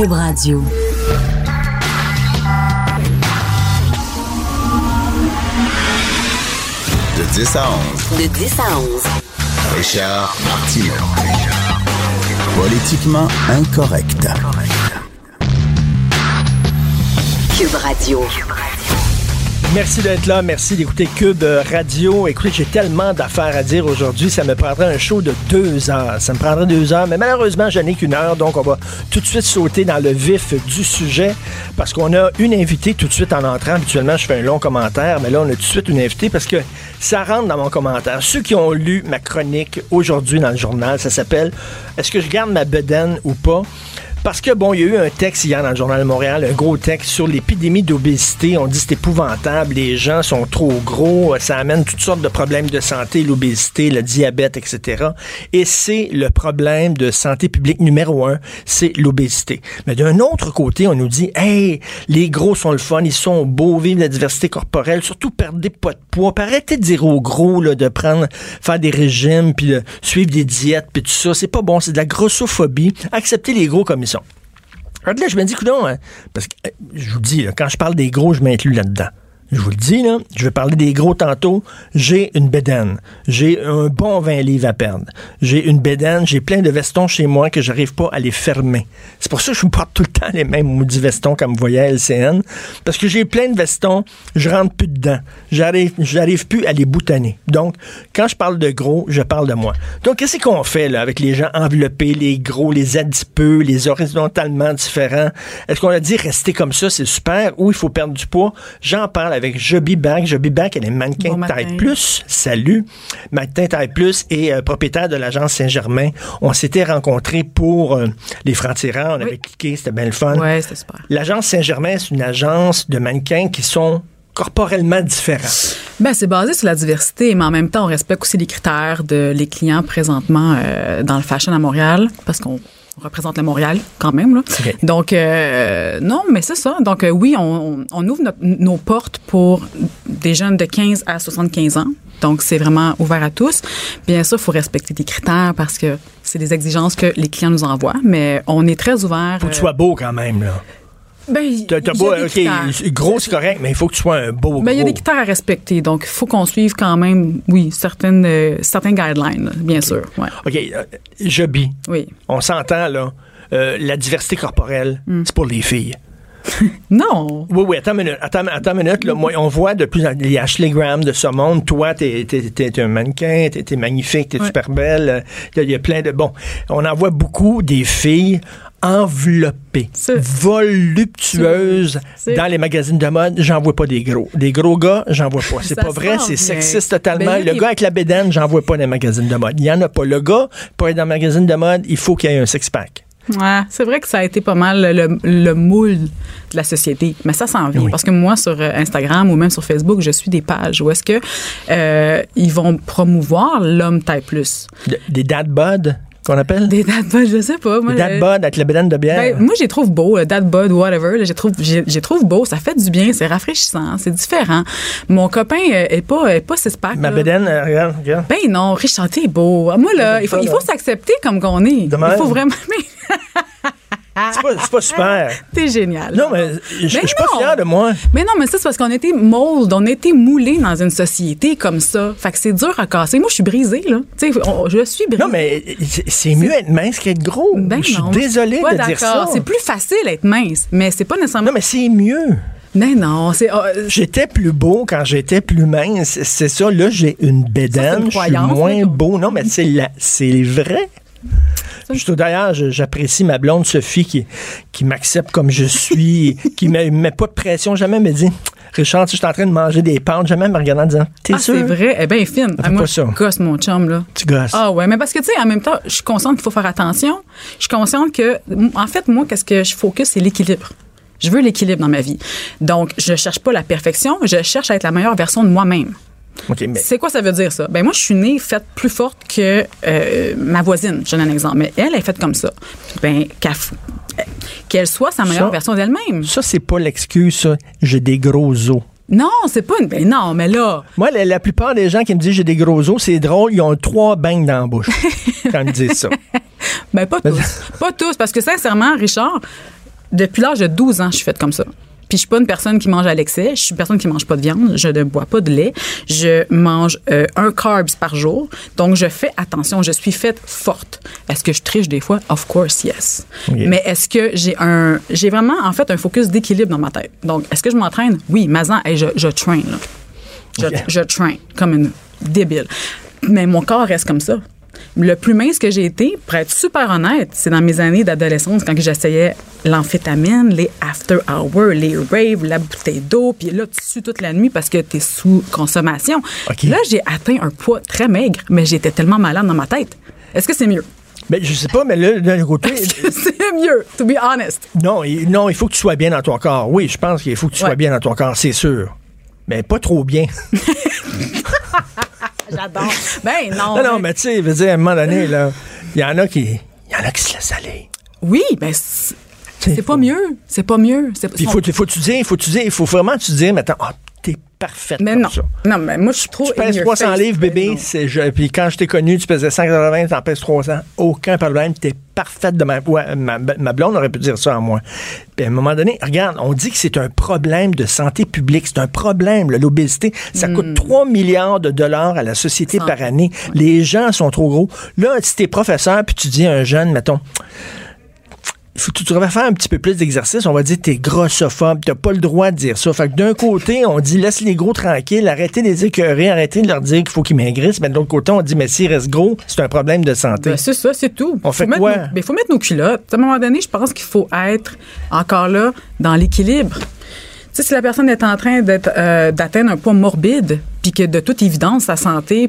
Cube Radio. De 10 à 11. De 10 à 11. Richard Martineau. Politiquement incorrect. Cube Radio. Merci d'être là. Merci d'écouter Cube Radio. Écoutez, j'ai tellement d'affaires à dire aujourd'hui. Ça me prendrait un show de deux heures. Ça me prendrait deux heures, mais malheureusement, je n'ai qu'une heure. Donc, on va tout de suite sauter dans le vif du sujet parce qu'on a une invitée tout de suite en entrant. Habituellement, je fais un long commentaire, mais là, on a tout de suite une invitée parce que ça rentre dans mon commentaire. Ceux qui ont lu ma chronique aujourd'hui dans le journal, ça s'appelle Est-ce que je garde ma bedaine ou pas? Parce que, bon, il y a eu un texte hier dans le Journal de Montréal, un gros texte sur l'épidémie d'obésité. On dit c'est épouvantable, les gens sont trop gros, ça amène toutes sortes de problèmes de santé, l'obésité, le diabète, etc. Et c'est le problème de santé publique numéro un, c'est l'obésité. Mais d'un autre côté, on nous dit, hey, les gros sont le fun, ils sont beaux, vivent la diversité corporelle, surtout perdez pas de poids. Arrêtez de dire aux gros là, de prendre, faire des régimes, puis de suivre des diètes, puis tout ça. C'est pas bon, c'est de la grossophobie. Acceptez les gros comme ils. Alors là, je me dis, coudonc, hein, parce que euh, je vous dis, quand je parle des gros, je m'inclus là-dedans. Je vous le dis, je vais parler des gros tantôt. J'ai une bédaine. J'ai un bon 20 livres à perdre. J'ai une bédaine. J'ai plein de vestons chez moi que j'arrive pas à les fermer. C'est pour ça que je me porte tout le temps les mêmes maudits vestons comme vous voyez à LCN. Parce que j'ai plein de vestons, je rentre plus dedans. J'arrive, j'arrive plus à les boutonner. Donc, quand je parle de gros, je parle de moi. Donc, qu'est-ce qu'on fait, là, avec les gens enveloppés, les gros, les adipeux, les horizontalement différents? Est-ce qu'on a dit rester comme ça, c'est super, ou il faut perdre du poids? J'en parle avec Joby Back. Joby Back, elle est mannequin Bon taille plus. Salut. Mannequin taille plus et euh, propriétaire de l'agence Saint-Germain. On s'était rencontrés pour euh, les francs-tirants. On avait cliqué, c'était bien le fun. Ouais, c'était super. L'agence Saint-Germain, c'est une agence de mannequins qui sont corporellement différents. Ben, c'est basé sur la diversité, mais en même temps, on respecte aussi les critères de les clients présentement euh, dans le fashion à Montréal, parce qu'on on représente le Montréal quand même. Là. Donc, euh, non, mais c'est ça. Donc, euh, oui, on, ouvre nos portes pour des jeunes de 15 à 75 ans. Donc, c'est vraiment ouvert à tous. Bien sûr, il faut respecter des critères parce que c'est des exigences que les clients nous envoient, mais on est très ouvert. Faut que tu euh, sois beau quand même, là. Ben, T'as, t'as y a beau, des OK, gros, c'est correct, mais il faut que tu sois un beau Ben, il y a des critères à respecter, donc il faut qu'on suive quand même, oui, certaines, euh, certains guidelines, là, bien sûr. Ouais. OK, euh, Oui. on s'entend, là. euh, la diversité corporelle, Hmm. c'est pour les filles. Non. Oui, oui, attends une minute. Attends, attends une minute. Là, moi, on voit de plus en les Ashley Graham de ce monde. Toi, t'es, t'es, un mannequin, t'es, t'es magnifique, t'es Ouais. super belle. Il y, a- il y a plein de... Bon, on en voit beaucoup des filles voluptueuses C'est- dans les magazines de mode. J'en vois pas des gros. Des gros gars, j'en vois pas. C'est pas vrai, c'est sexiste totalement. Ben, le gars avec la bédaine, j'en vois pas dans les magazines de mode. Il y en a pas. Le gars, pour être dans le magazine de mode, il faut qu'il y ait un six-pack. Ouais, c'est vrai que ça a été pas mal le, le moule de la société, mais ça s'en vient Oui. parce que moi sur euh, Instagram ou même sur Facebook, je suis des pages où est-ce que euh, ils vont promouvoir l'homme taille plus. De- Des dad bod, qu'on appelle? Des dad bod, je sais pas. Moi, Des avec la bédaine de bière. Ben, moi, je les trouve beaux, le dad bod, whatever. Je les trouve, trouve beaux. Ça fait du bien, c'est rafraîchissant, c'est différent. Mon copain euh, est pas, est pas six pack. Ma là. bédaine, euh, regarde, regarde. Ben non, Richard, t'es beau. Ah, Moi, là, il faut, il faut s'accepter comme qu'on est. Il faut vraiment. C'est pas, c'est pas super. T'es génial. Non, mais je suis pas fier de moi. Mais non, mais ça, c'est parce qu'on été mold, on été moulé dans une société comme ça. Fait que c'est dur à casser. Moi, je suis brisée, là. Tu sais, je suis brisée. Non, mais c'est- mieux être mince qu'être gros. Ben je suis non, désolé pas de dire ça. C'est plus facile d'être mince, mais c'est pas nécessairement. Non, mais c'est mieux. Mais non, c'est. ah, J'étais plus beau quand j'étais plus mince. C'est ça. Là, j'ai une bédaine. une Je suis moins beau. Non, mais c'est vrai. Je- D'ailleurs, je- j'apprécie ma blonde Sophie qui, qui m'accepte comme je suis, qui ne me met pas de pression, jamais me dit Richard, tu es en train de manger des pâtes, jamais me regardant en disant T'es ah, sûr? c'est vrai. Eh bien, fine. Ah, moi, pas je ça. gosse mon chum, là. Tu gosses. Ah ouais, mais parce que tu sais, en même temps, je suis consciente qu'il faut faire attention. Je suis consciente que, en fait, moi, qu'est-ce que je focus, c'est l'équilibre. Je veux l'équilibre dans ma vie. Donc, je cherche pas la perfection, je cherche à être la meilleure version de moi-même. Mais C'est quoi ça veut dire ça? Ben moi, je suis née faite plus forte que euh, ma voisine. Je donne un exemple. Mais elle est faite comme ça. Ben, qu'elle soit sa meilleure Ça- version d'elle-même. ça, c'est pas l'excuse. J'ai des gros os. Non, c'est pas une. Ben non, mais là. Moi, la, la plupart des gens qui me disent j'ai des gros os, c'est drôle, ils ont trois beignes dans la bouche quand ils me disent ça. Ben pas tous. pas tous. Parce que sincèrement, Richard, depuis l'âge de 12 ans, je suis faite comme ça. Puis je suis pas une personne qui mange à l'excès. Je suis une personne qui mange pas de viande. Je ne bois pas de lait. Je mange euh, un carbs par jour. Donc je fais attention. Je suis faite forte. Est-ce que je triche des fois? Of course, yes. Mais est-ce que j'ai un, j'ai vraiment en fait un focus d'équilibre dans ma tête? Donc est-ce que je m'entraîne? Oui, Mazan, hey, je, je train. Là. Je, Ok. je train comme une débile. Mais mon corps reste comme ça. Le plus mince que j'ai été, pour être super honnête, c'est dans mes années d'adolescence quand j'essayais l'amphétamine, les after hours, les raves, la bouteille d'eau, puis là, tu sues toute la nuit parce que tu es sous consommation. Là, j'ai atteint un poids très maigre, mais j'étais tellement malade dans ma tête. Est-ce que c'est mieux? Ben, je sais pas, mais là, d'un côté, c'est mieux, to be honest? non, il, non, il faut que tu sois bien dans ton corps. Oui, je pense qu'il faut que tu sois Ouais. bien dans ton corps, c'est sûr. Mais pas trop bien. J'adore. Ben non. non, non, mais tu sais, je veux dire, à un moment donné, là, il y en a qui. Il y en a qui se laissent aller. Oui, ben c'est pas faut- mieux. C'est pas mieux. Puis il faut, faut, tu dire, faut tu dire, il faut vraiment tu dire, maintenant, ah, t'es parfaite Mais non. ça. Non, mais moi, je suis trop. Tu pèses your 300 face. livres, bébé. non. c'est je- Puis quand je t'ai connu, tu pesais 180, t'en pèses 300. Aucun problème. T'es parfaite de même. Ouais, ma, ma blonde aurait pu dire ça en moi. Puis à un moment donné, regarde, on dit que c'est un problème de santé publique. C'est un problème, là, l'obésité. Ça coûte 3 milliards de dollars à la société par année. Les gens sont trop gros. Là, si t'es professeur, puis tu dis à un jeune, mettons, faut tu devrais faire un petit peu plus d'exercice. On va dire t'es grossophobe, t'as pas le droit de dire ça. Fait que d'un côté, on dit laisse les gros tranquilles, arrêtez de les écœurer, arrêtez de leur dire qu'il faut qu'ils maigrissent. Mais de l'autre côté, on dit mais s'ils restent gros, c'est un problème de santé. Ben, c'est ça, c'est tout. On Faut fait mettre quoi? nos- ben, faut mettre nos culottes. À un moment donné, je pense qu'il faut être encore là dans l'équilibre. Tu sais, si la personne est en train d'être, euh, d'atteindre un poids morbide, puis que de toute évidence, sa santé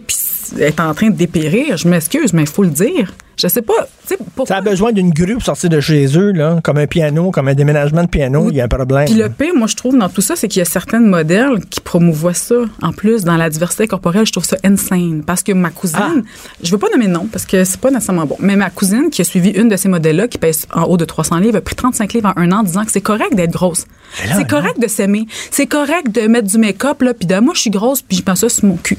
est en train de dépérir, je m'excuse, mais il faut le dire. Je sais pas. Pourquoi- Ça a besoin d'une grue pour sortir de chez eux, là, comme un piano, comme un déménagement de piano, il y a un problème. Puis le pire, moi, je trouve dans tout ça, c'est qu'il y a certains modèles qui promouvoient ça. En plus, dans la diversité corporelle, je trouve ça insane. Parce que ma cousine, Ah. je veux pas nommer de nom parce que c'est pas nécessairement bon, mais ma cousine qui a suivi une de ces modèles-là, qui pèse en haut de 300 livres, a pris 35 livres en un an, disant que c'est correct d'être grosse. C'est correct de s'aimer. C'est correct de mettre du make-up, là, puis de moi, je suis grosse, puis je pense ça sur mon cul.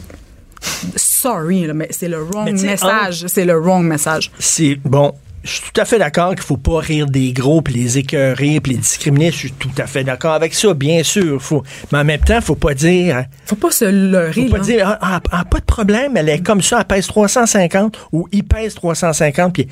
Sorry, mais c'est le wrong message. C'est le wrong message. C'est bon. Je suis tout à fait d'accord qu'il faut pas rire des gros, puis les écœurer, puis les discriminer. Je suis tout à fait d'accord avec ça, bien sûr. Faut, mais en même temps, faut pas dire. Faut pas se leurrer, Faut pas là. dire, ah, ah, ah, pas de problème, elle est comme ça, elle pèse 350 ou il pèse 350, puis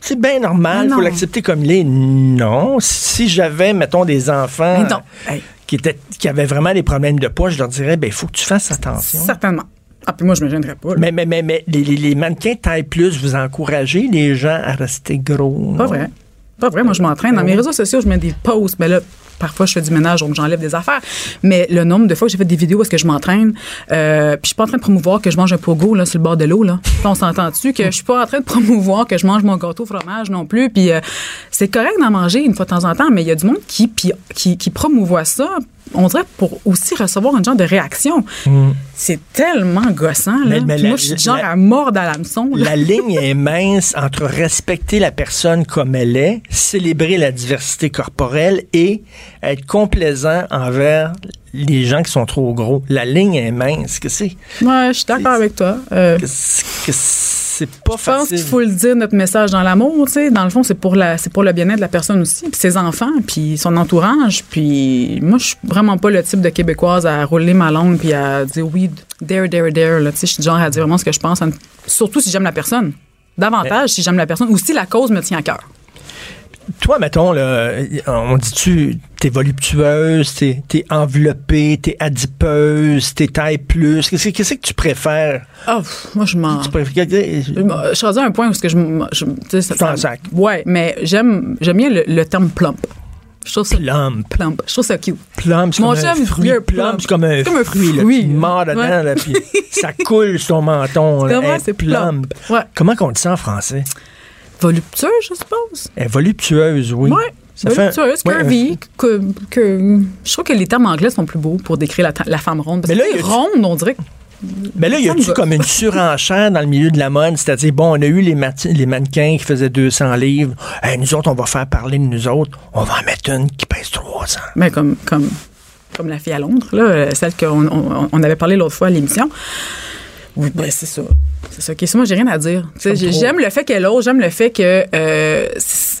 c'est bien normal, il faut l'accepter comme il est. Non, si j'avais, mettons, des enfants. Hey. qui, étaient, qui avaient vraiment des problèmes de poids, je leur dirais, ben, il faut que tu fasses attention. Certainement. Ah, puis moi, je me gênerais pas. là. Mais, mais, mais, mais les, les- mannequins taille plus, vous encouragez les gens à rester gros. Pas non? vrai. Pas vrai. Moi, je m'entraîne. Dans mes réseaux sociaux, je mets des posts. Mais là, parfois, je fais du ménage, donc j'enlève des affaires. Mais le nombre de fois que j'ai fait des vidéos où est-ce que je m'entraîne, euh, puis je suis pas en train de promouvoir que je mange un pogo là, sur le bord de l'eau. Là. On s'entend dessus que je suis pas en train de promouvoir que je mange mon gâteau au fromage non plus. Puis euh, c'est correct d'en manger une fois de temps en temps, mais il y a du monde qui, qui, qui promouvoit ça, on dirait pour aussi recevoir un genre de réaction. C'est tellement gossant. Là. Mais- mais Puis la- moi, je suis genre la- à mordre à l'hameçon. La ligne est mince entre respecter la personne comme elle est, célébrer la diversité corporelle et être complaisant envers les gens qui sont trop gros. La ligne est mince. Que c'est Ouais, je suis d'accord avec toi. Euh, que c'est que c'est pas Je pense facile. qu'il faut le dire, notre message dans l'amour, tu sais. Dans le fond, c'est pour, la, pour le bien-être de la personne aussi, puis ses enfants, puis son entourage. Puis moi, je suis vraiment pas le type de Québécoise à rouler ma langue puis à dire oui, dare, dare, dare. Là, tu sais, je suis genre à dire vraiment ce que je pense, surtout si j'aime la personne. Davantage si j'aime la personne ou si la cause me tient à cœur. Toi, mettons, là, on dit-tu, t'es voluptueuse, t'es, t'es enveloppée, t'es adipeuse, t'es taille plus. Qu'est-ce, que- tu préfères? Ah, pff, moi, je m'en. Tu préfères Je suis à un point où ce que je, je tu sais, ça- sacs. Ouais, mais j'aime, j'aime bien le, le terme plump. Je trouve ça plump. plump. Je trouve ça cute. Plum, c'est comme un fruit. plump. c'est comme un, fruit. là, tu mords dedans, là, puis ça coule sur ton menton. là. C'est plump. Ouais. Comment qu'on dit ça en français? Voluptueux, je suppose? Elle est voluptueuse, oui. Ouais. Ça fait voluptueuse, ouais, curvy. que, que- je trouve que les termes anglais sont plus beaux pour décrire la, la femme ronde. Parce Mais là, que y a- ronde, on dirait. Mais là, y Ça me a-tu comme une surenchère dans le milieu de la mode? C'est-à-dire, bon, on a eu les, les mannequins qui faisaient 200 livres. Hey, nous autres, on va faire parler de nous autres. On va en mettre une qui pèse 300. Ben, comme, comme, comme la fille à Londres, là, euh, celle qu'on on, on avait parlé l'autre fois à l'émission. Oui, ben, c'est ça. C'est ça. OK, moi, j'ai rien à dire. J'aime le fait qu'elle ose, j'aime le fait que euh,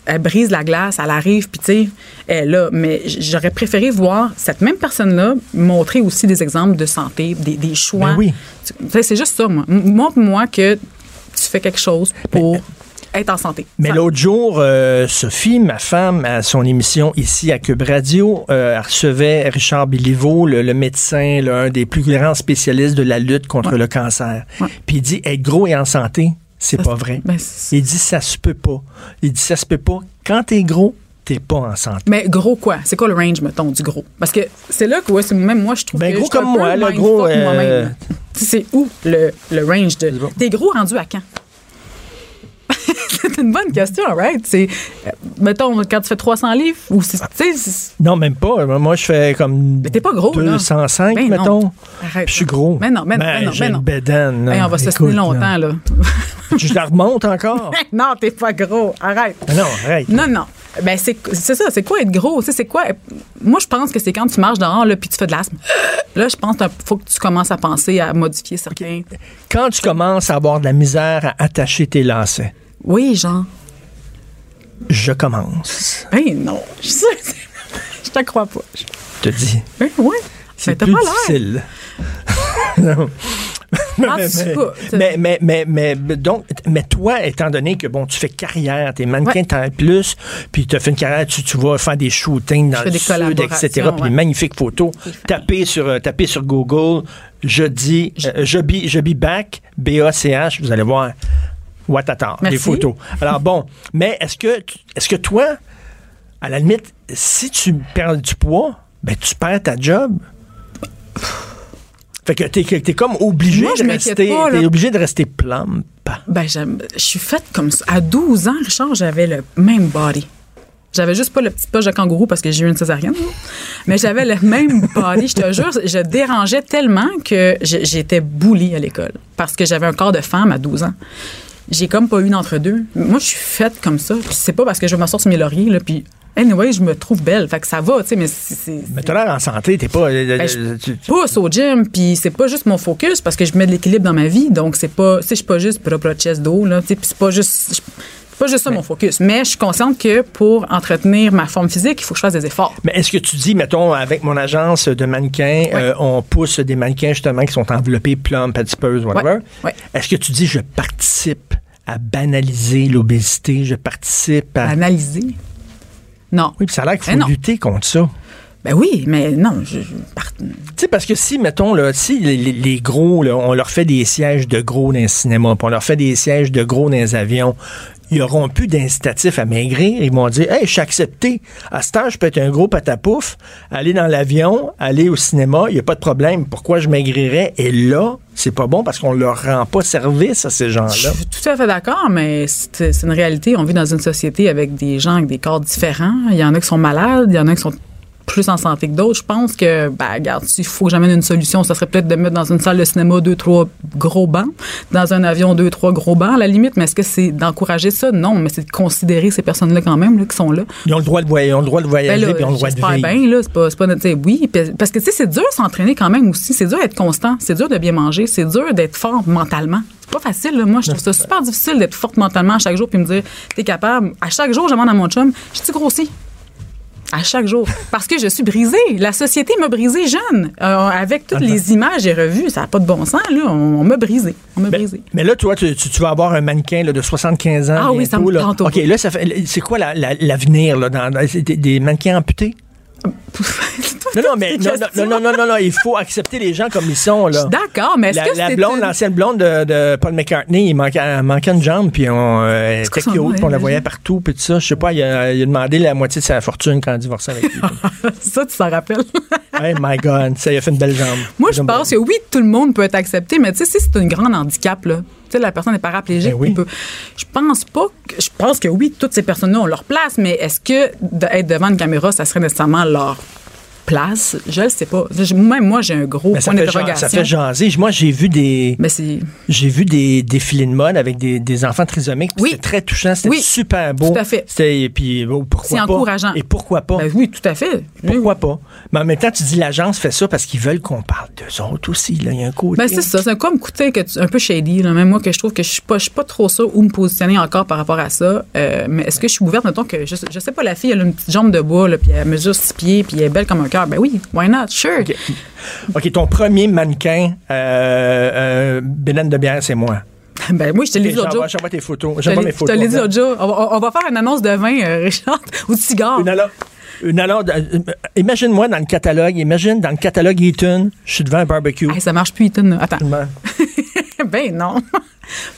elle brise la glace, elle arrive, puis tu sais, elle là. Mais j'aurais préféré voir cette même personne-là montrer aussi des exemples de santé, des, des choix. Ben oui. Tu sais, C'est juste ça, moi. Montre-moi que tu fais quelque chose pour être en santé. Mais l'autre jour, euh, Sophie, ma femme, à son émission ici à Cube Radio, euh, elle recevait Richard Béliveau, le, le médecin, là, un des plus grands spécialistes de la lutte contre le cancer. Ouais. Puis il dit être gros et en santé, c'est pas vrai. ben, il dit ça se peut pas. Il dit ça se peut pas. Quand t'es gros, t'es pas en santé. Mais gros quoi? C'est quoi le range, mettons, du gros? Parce que c'est là que ouais, même moi, je trouve Ben, que gros je comme peu moi, le gros, euh. C'est où le, le range de... T'es gros rendu à quand? C'est une bonne question, right? C'est, euh, mettons, quand tu fais 300 livres, ou c'est, Non, même pas. Moi, je fais comme Mais t'es pas gros, là. 205, Ben non. mettons. Je suis gros. Mais non, mais non, Ben, mais non, mais non. une bédaine. Hey, on va se tenir longtemps, là. Je la remonte encore. non, t'es pas gros. Arrête. Mais non, arrête. Non, non. Ben, c'est c'est ça. C'est quoi être gros? C'est quoi? Moi, je pense que c'est quand tu marches dehors, là, puis tu fais de l'asthme. Là, je pense qu'il faut que tu commences à penser à modifier certains. Quand tu commences à avoir de la misère à attacher tes lacets, Oui, genre. je commence. Ben non. Je Je te crois pas. Je te dis. Ben ouais. C'est t'as plus pas difficile. Non. Ah, mais, mais, mais, mais, mais donc, mais toi, étant donné que bon, tu fais carrière, t'es mannequin. Temps plus, puis tu as fait une carrière, tu, tu vas faire des shootings dans le des sud, etc. Puis des magnifiques photos. Tapez sur, euh, tapez sur Google, je dis, euh, je be, je be back, B-A-C-H, vous allez voir. Ouattata, des Merci. photos. Alors bon, mais est-ce que, est-ce que toi, à la limite, si tu perds du poids, ben tu perds ta job? Fait que t'es, t'es comme obligé Moi, de rester, pas, t'es obligé de rester plump. Ben, je suis faite comme ça. À 12 ans, Richard, j'avais le même body. J'avais juste pas le petit poche de kangourou parce que j'ai eu une césarienne. là. Mais j'avais le même body, je te jure. Je dérangeais tellement que j'étais boulie à l'école parce que j'avais un corps de femme à 12 ans. J'ai comme pas eu d'entre-deux. Moi, je suis faite comme ça. Puis c'est pas parce que je m'assois sur mes lauriers, là, puis anyway, je me trouve belle. Fait que ça va, tu sais, mais c'est... Mais t'as l'air en santé, t'es pas. euh, Ben, je tu- tu- pousse au gym, puis c'est pas juste mon focus parce que je mets de l'équilibre dans ma vie. Donc, c'est pas, tu sais, je suis pas juste bras, chest, dos, là, tu sais, puis c'est pas juste. Pas juste ça mon focus. Mais je suis consciente que pour entretenir ma forme physique, il faut que je fasse des efforts. Mais est-ce que tu dis, mettons, avec mon agence de mannequins, euh, on pousse des mannequins justement qui sont enveloppés, plump, adipeuses, whatever? Ouais. Est-ce que tu dis, je participe à banaliser l'obésité, je participe à. Analyser. Non. Oui, puis ça a l'air qu'il faut lutter contre ça. Ben oui, mais non. Je, Tu sais, parce que si, mettons, là, si les gros, là, on leur fait des sièges de gros dans le cinéma, puis on leur fait des sièges de gros dans les avions, ils n'auront plus d'incitatif à maigrir. Ils vont dire, hey, je suis accepté. À ce temps, je peux être un gros patapouf, aller dans l'avion, aller au cinéma, il n'y a pas de problème. Pourquoi je maigrirais? Et là, c'est pas bon parce qu'on leur rend pas service à ces Je gens-là. suis tout à fait d'accord, mais c'est une réalité. On vit dans une société avec des gens avec des corps différents. Il y en a qui sont malades, il y en a qui sont plus en santé que d'autres. Je pense que, ben, regarde, s'il faut que j'amène une solution, ça serait peut-être de mettre dans une salle de cinéma deux, trois gros bancs, dans un avion deux, trois gros bancs, à la limite. Mais est-ce que c'est d'encourager ça? Non, mais c'est de considérer ces personnes-là quand même, là, qui sont là. Ils ont le droit de voyager, ils ont le droit de Ben voyager, là, puis ils ont le droit de j'espère vivre. bien, là, c'est pas, notre- oui, parce que, tu sais, c'est dur de s'entraîner quand même aussi. C'est dur d'être constant. C'est dur de bien manger. C'est dur d'être fort mentalement. C'est pas facile, là. Moi, je trouve ça super difficile d'être forte mentalement à chaque jour puis me dire, t'es capable. À chaque jour, je demande à mon chum, je suis grossi. À chaque jour. Parce que je suis brisée. La société m'a brisée jeune. Euh, avec toutes les images et revues, ça n'a pas de bon sens, là. On, on m'a brisée. On m'a Mais, brisée. mais là, toi, tu, tu- tu vas avoir un mannequin là, de 75 ans. Ah oui, ça me là. tente OK, là, ça fait, c'est quoi la- la- l'avenir, là, dans, des, des mannequins amputés? Non, non, mais non, non, non, non, non, non, il faut accepter les gens comme ils sont, là. D'accord, mais est-ce La, que la c'est blonde, une- l'ancienne blonde de, de Paul McCartney, il manquait, manquait une jambe, puis on euh, était cute, puis on la voyait partout, puis tout ça. Je sais pas, il a, il a demandé la moitié de sa fortune quand il a divorcé avec lui. ça, tu s'en rappelles? hey my God, ça, il a fait une belle jambe. Moi, je pense que oui, tout le monde peut être accepté, mais tu sais, si c'est un grand handicap, là, tu sais, la personne est paraplégique, Ben oui. il peut- je pense pas que, je pense que oui, toutes ces personnes-là ont leur place, mais est-ce que d'être devant une caméra, ça serait nécessairement leur place, je le sais pas. Même moi, j'ai un gros Mais point d'interrogation. ça fait jaser. Moi, j'ai vu des. J'ai vu des défilés de mode avec des, des enfants trisomiques. Oui. C'était très touchant. C'était Oui. super beau. Tout à fait. Et puis, oh, pourquoi C'est pas? encourageant. Et pourquoi pas? ben oui, tout à fait. Pourquoi pas? Mais en même temps, tu dis l'agence fait ça parce qu'ils veulent qu'on parle d'eux autres aussi. Là. Il y a un côté. Ben c'est ça, c'est comme que tu- un peu shady. Là. Même moi, que je trouve que je suis pas, je suis pas trop sûre où me positionner encore par rapport à ça. Euh, mais est-ce que je suis ouverte, mettons que je, je sais pas, la fille elle a une petite jambe de bois, là, puis elle mesure six pieds, puis elle est belle comme un cœur. Ben oui, why not? Sure. OK. Ton premier mannequin, euh, euh, Bélène de bière, c'est moi. Ben oui, je te l'ai dit l'autre jour. J'envoie tes photos. Je te J'envoie mes je te photos. l'ai dit l'autre jour. On va, on va faire une annonce de vin, euh, Richard, ou de cigare. Une alors, une alors, euh, imagine-moi dans le catalogue, imagine dans le catalogue Eaton, je suis devant un barbecue. Hey, ça marche plus, Ethan. Attends. ben non.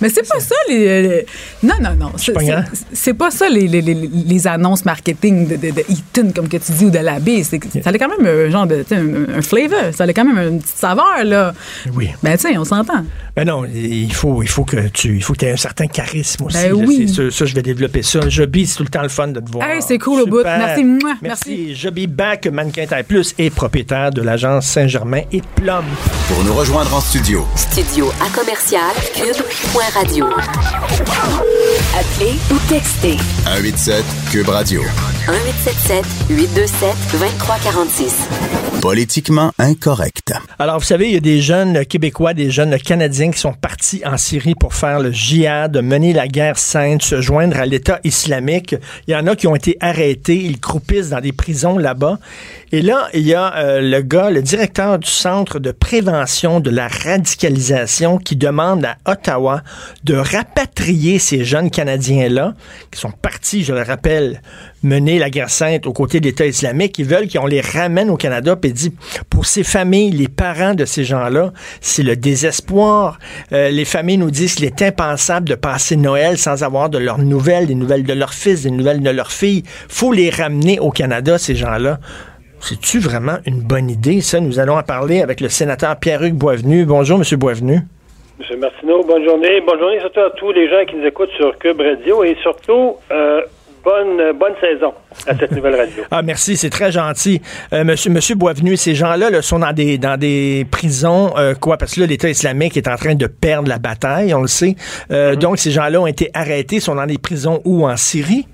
Mais c'est pas ça les, les- Non, non, non. C'est, pas c'est- grand. c'est pas ça les, les, les, les annonces marketing de, de, de Eaton, comme que tu dis, ou de la baie. Ça a quand même un genre de. tu sais, Un, un flavor. Ça a quand même une petite saveur, là. Oui. Ben, tu sais, on s'entend. Ben non, il faut, il faut que tu, il faut que tu aies un certain charisme aussi. Ben là, oui. ça, je vais développer ça. Joby, c'est tout le temps le fun de te voir. Hey, c'est cool au bout. Merci, mouah, Merci. Joby Back, mannequin taille plus et propriétaire de l'agence Saint-Germain et Plum. Pour nous rejoindre en studio, Studio à commercial cube.radio. Appelez ou textez 187 Cube Radio. 1877 827 2346. Politiquement incorrect. Alors, vous savez, il y a des jeunes Québécois, des jeunes Canadiens qui sont partis en Syrie pour faire le djihad, mener la guerre sainte, se joindre à l'État islamique. Il y en a qui ont été arrêtés, ils croupissent dans des prisons là-bas. Et là, il y a euh, le gars, le directeur du Centre de prévention de la radicalisation qui demande à Ottawa de rapatrier ces jeunes Canadiens-là, qui sont partis, je le rappelle, mener la guerre sainte aux côtés de l'État islamique. Ils veulent qu'on les ramène au Canada. Puis dit, pour ces familles, les parents de ces gens-là, c'est le désespoir. Euh, les familles nous disent qu'il est impensable de passer Noël sans avoir de leurs nouvelles, des nouvelles de leurs fils, des nouvelles de leurs filles. faut les ramener au Canada, ces gens-là. C'est-tu vraiment une bonne idée, ça? Nous allons en parler avec le sénateur Pierre-Hugues Boisvenu. Bonjour, M. Boisvenu. Monsieur Martineau, bonne journée. Bonne journée surtout à tous les gens qui nous écoutent sur Cube Radio et surtout, euh, bonne, bonne saison à cette nouvelle radio. Ah, merci, c'est très gentil. Euh, monsieur, monsieur Boisvenu, ces gens-là là, sont dans des, dans des prisons, euh, quoi, parce que là, l'État islamique est en train de perdre la bataille, on le sait. Euh, Donc, ces gens-là ont été arrêtés, sont dans des prisons où? En Syrie?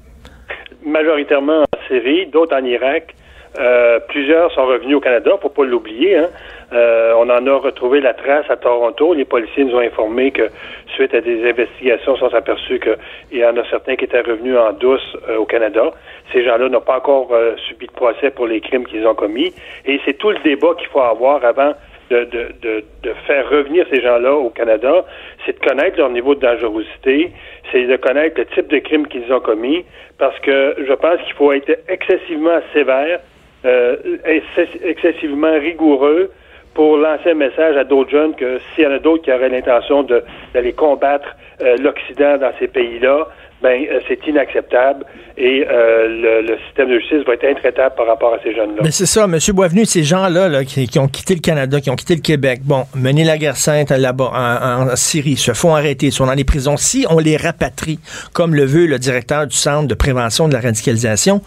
Majoritairement en Syrie, d'autres en Irak. Euh, plusieurs sont revenus au Canada, faut pas l'oublier. Hein. Euh, on en a retrouvé la trace à Toronto. Les policiers nous ont informé que suite à des investigations, on s'est aperçu qu'il y en a certains qui étaient revenus en douce euh, au Canada. Ces gens-là n'ont pas encore euh, subi de procès pour les crimes qu'ils ont commis. Et c'est tout le débat qu'il faut avoir avant de, de, de, de faire revenir ces gens-là au Canada, c'est de connaître leur niveau de dangerosité, c'est de connaître le type de crimes qu'ils ont commis, parce que je pense qu'il faut être excessivement sévère, euh, excess- excessivement rigoureux pour lancer un message à d'autres jeunes que s'il y en a d'autres qui auraient l'intention d'aller combattre euh, l'Occident dans ces pays-là, ben euh, c'est inacceptable et le, système de justice va être intraitable par rapport à ces jeunes-là. Mais c'est ça, M. Boisvenu, ces gens-là là, qui, ont quitté le Canada, qui ont quitté le Québec, bon, mené la guerre sainte là-bas, en Syrie, se font arrêter, sont dans les prisons. Si on les rapatrie, comme le veut le directeur du Centre de prévention de la radicalisation,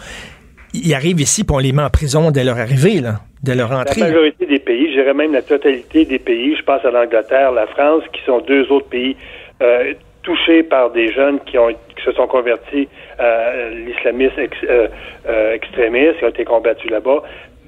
ils arrivent ici puis on les met en prison dès leur arrivée, là, dès leur La entrée. majorité des pays, je dirais même la totalité des pays, je pense à l'Angleterre, la France, qui sont deux autres pays euh, touchés par des jeunes qui ont qui se sont convertis à l'islamisme ex- euh, euh, extrémiste, qui ont été combattus là-bas.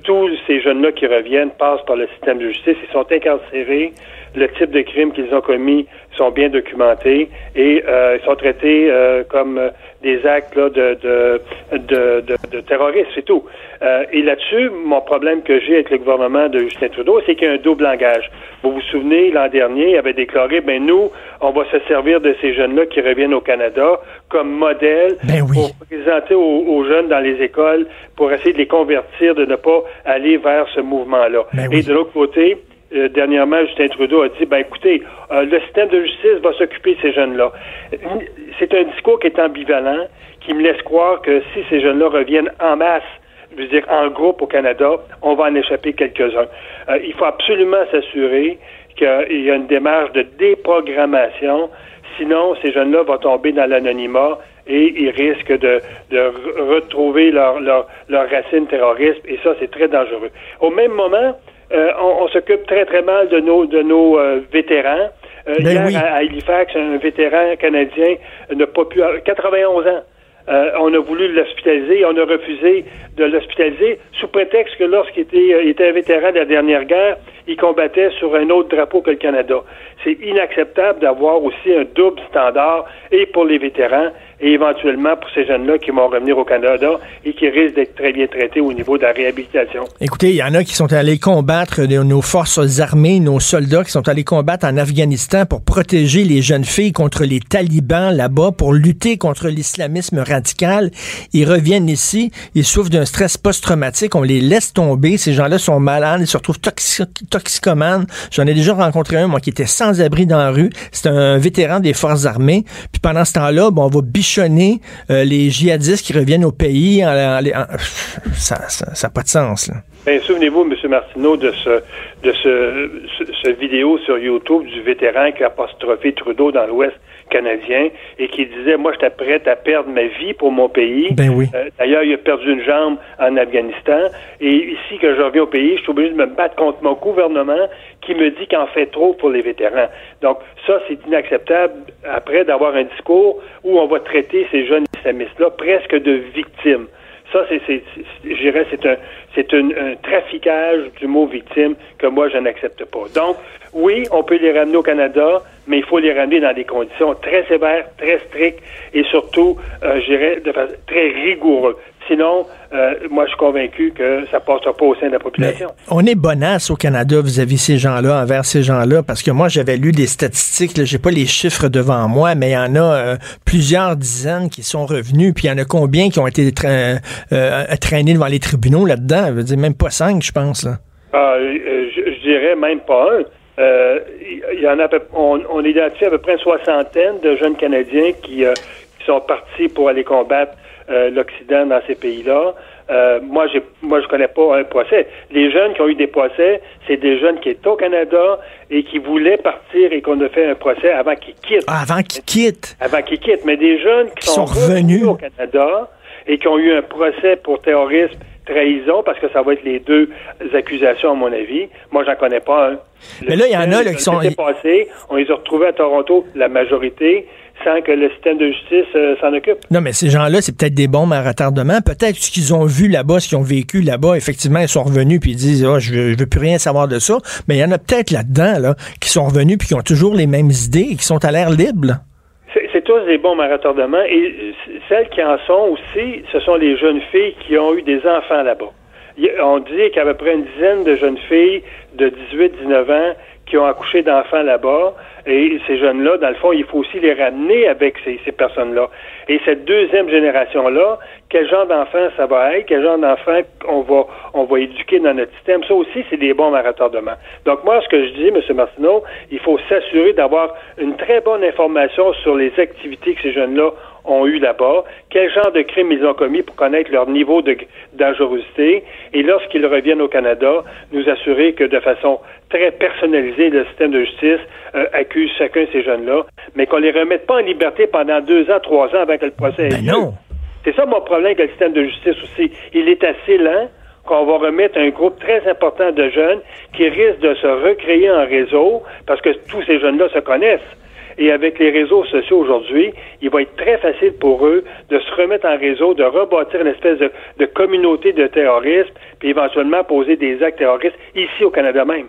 Tous ces jeunes-là qui reviennent passent par le système de justice, ils sont incarcérés, le type de crimes qu'ils ont commis sont bien documentés et euh, ils sont traités euh, comme euh, des actes là, de, de, de, de, de terrorisme, c'est tout. Euh, et là-dessus, mon problème que j'ai avec le gouvernement de Justin Trudeau, c'est qu'il y a un double langage. Vous vous souvenez, l'an dernier, il avait déclaré, ben nous, on va se servir de ces jeunes-là qui reviennent au Canada comme modèle Ben oui. pour présenter aux, aux jeunes dans les écoles pour essayer de les convertir, de ne pas aller vers ce mouvement-là. Ben oui. Et de l'autre côté, euh, dernièrement, Justin Trudeau a dit, ben écoutez, euh, le système de justice va s'occuper de ces jeunes-là. C'est un discours qui est ambivalent, qui me laisse croire que si ces jeunes-là reviennent en masse, je veux dire en groupe au Canada, on va en échapper quelques-uns. Euh, il faut absolument s'assurer qu'il y a une démarche de déprogrammation, sinon ces jeunes-là vont tomber dans l'anonymat et ils risquent de, de retrouver leur, leur, leur racine terroriste et ça, c'est très dangereux. Au même moment, euh, on, s'occupe très, très mal de nos, de nos euh, vétérans. Euh, ben hier, à, Halifax, un vétéran canadien n'a pas pu... 91 ans. on a voulu l'hospitaliser, on a refusé de l'hospitaliser sous prétexte que lorsqu'il était, était un vétéran de la dernière guerre, il combattait sur un autre drapeau que le Canada. C'est inacceptable d'avoir aussi un double standard et pour les vétérans et éventuellement pour ces jeunes-là qui vont revenir au Canada et qui risquent d'être très bien traités au niveau de la réhabilitation. Écoutez, il y en a qui sont allés combattre nos forces armées, nos soldats qui sont allés combattre en Afghanistan pour protéger les jeunes filles contre les talibans là-bas, pour lutter contre l'islamisme radical. Ils reviennent ici, ils souffrent d'un stress post-traumatique, on les laisse tomber, ces gens-là sont malades, ils se retrouvent toxicomanes. J'en ai déjà rencontré un, moi, qui était sans abri dans la rue. C'est un vétéran des forces armées. Puis pendant ce temps-là, bon, on va bicher euh, les djihadistes qui reviennent au pays. ça n'a pas de sens. Ben, souvenez-vous, M. Martineau, de ce de ce, vidéo sur YouTube du vétéran qui a apostrophé Trudeau dans l'Ouest canadien et qui disait moi j'étais prêt à perdre ma vie pour mon pays. Ben oui. Euh, d'ailleurs, il a perdu une jambe en Afghanistan et ici que je reviens au pays, je suis obligé de me battre contre mon gouvernement qui me dit qu'il en fait trop pour les vétérans. Donc ça c'est inacceptable après d'avoir un discours où on va traiter ces jeunes islamistes là presque de victimes. Ça, c'est, je dirais, c'est un, c'est un, traficage du mot victime que moi, je n'accepte pas. Donc, oui, on peut les ramener au Canada, mais il faut les ramener dans des conditions très sévères, très strictes et surtout, euh, je dirais, de façon très rigoureux. Sinon, euh, moi, je suis convaincu que ça ne passera pas au sein de la population. on est bonasse au Canada vis-à-vis ces gens-là, envers ces gens-là, parce que moi, j'avais lu des statistiques, je n'ai pas les chiffres devant moi, mais il y en a euh, plusieurs dizaines qui sont revenus, puis il y en a combien qui ont été euh, traînés devant les tribunaux là-dedans? Je veux dire, même pas cinq, je pense. Là. Ah, je, dirais même pas un. Il y en a, on, on identifie à peu près une soixantaine de jeunes Canadiens qui, qui sont partis pour aller combattre euh, l'Occident dans ces pays-là. Euh, moi, j'ai, moi, je connais pas un procès. Les jeunes qui ont eu des procès, c'est des jeunes qui étaient au Canada et qui voulaient partir et qu'on a fait un procès avant qu'ils quittent. Ah, avant qu'ils quittent? Avant qu'ils quittent. Mais des jeunes qui, sont, revenus au Canada et qui ont eu un procès pour terrorisme, trahison, parce que ça va être les deux accusations, à mon avis. Moi, j'en connais pas un. Mais là, il y en a qui sont. Passé, on les a retrouvés à Toronto, la majorité sans que le système de justice euh, s'en occupe. Non, mais ces gens-là, c'est peut-être des bombes à retardement. Peut-être ce qu'ils ont vu là-bas, ce qu'ils ont vécu là-bas, effectivement, ils sont revenus puis ils disent oh, je, veux, veux plus rien savoir de ça. Mais il y en a peut-être là-dedans là, qui sont revenus puis qui ont toujours les mêmes idées et qui sont à l'air libre. C'est tous des bombes à retardement. Et celles qui en sont aussi, ce sont les jeunes filles qui ont eu des enfants là-bas. On dit qu'il y a à peu près une dizaine de jeunes filles de 18-19 ans qui ont accouché d'enfants là-bas. Et ces jeunes-là, dans le fond, il faut aussi les ramener avec ces, ces personnes-là. Et cette deuxième génération-là, quel genre d'enfant ça va être, quel genre d'enfant on va, on va éduquer dans notre système, ça aussi, c'est des bons à retardement. Donc moi, ce que je dis, M. Martineau, il faut s'assurer d'avoir une très bonne information sur les activités que ces jeunes-là ont eu là-bas, quel genre de crimes ils ont commis pour connaître leur niveau de dangerosité, et lorsqu'ils reviennent au Canada, nous assurer que de façon très personnalisée, le système de justice euh, accuse chacun de ces jeunes-là, mais qu'on les remette pas en liberté pendant deux ans, trois ans avant que le procès ait ben non. C'est ça mon problème avec le système de justice aussi. Il est assez lent qu'on va remettre un groupe très important de jeunes qui risquent de se recréer en réseau parce que tous ces jeunes-là se connaissent. Et avec les réseaux sociaux aujourd'hui, il va être très facile pour eux de se remettre en réseau, de rebâtir une espèce de, communauté de terroristes, puis éventuellement poser des actes terroristes ici au Canada même.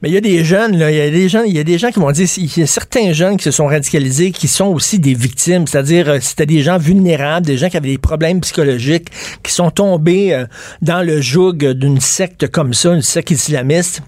Mais il y a des jeunes, là, il y a des gens, il y a des gens qui vont dire, il y a certains jeunes qui se sont radicalisés qui sont aussi des victimes, c'est-à-dire euh, c'était des gens vulnérables, des gens qui avaient des problèmes psychologiques, qui sont tombés euh, dans le joug d'une secte comme ça, une secte islamiste.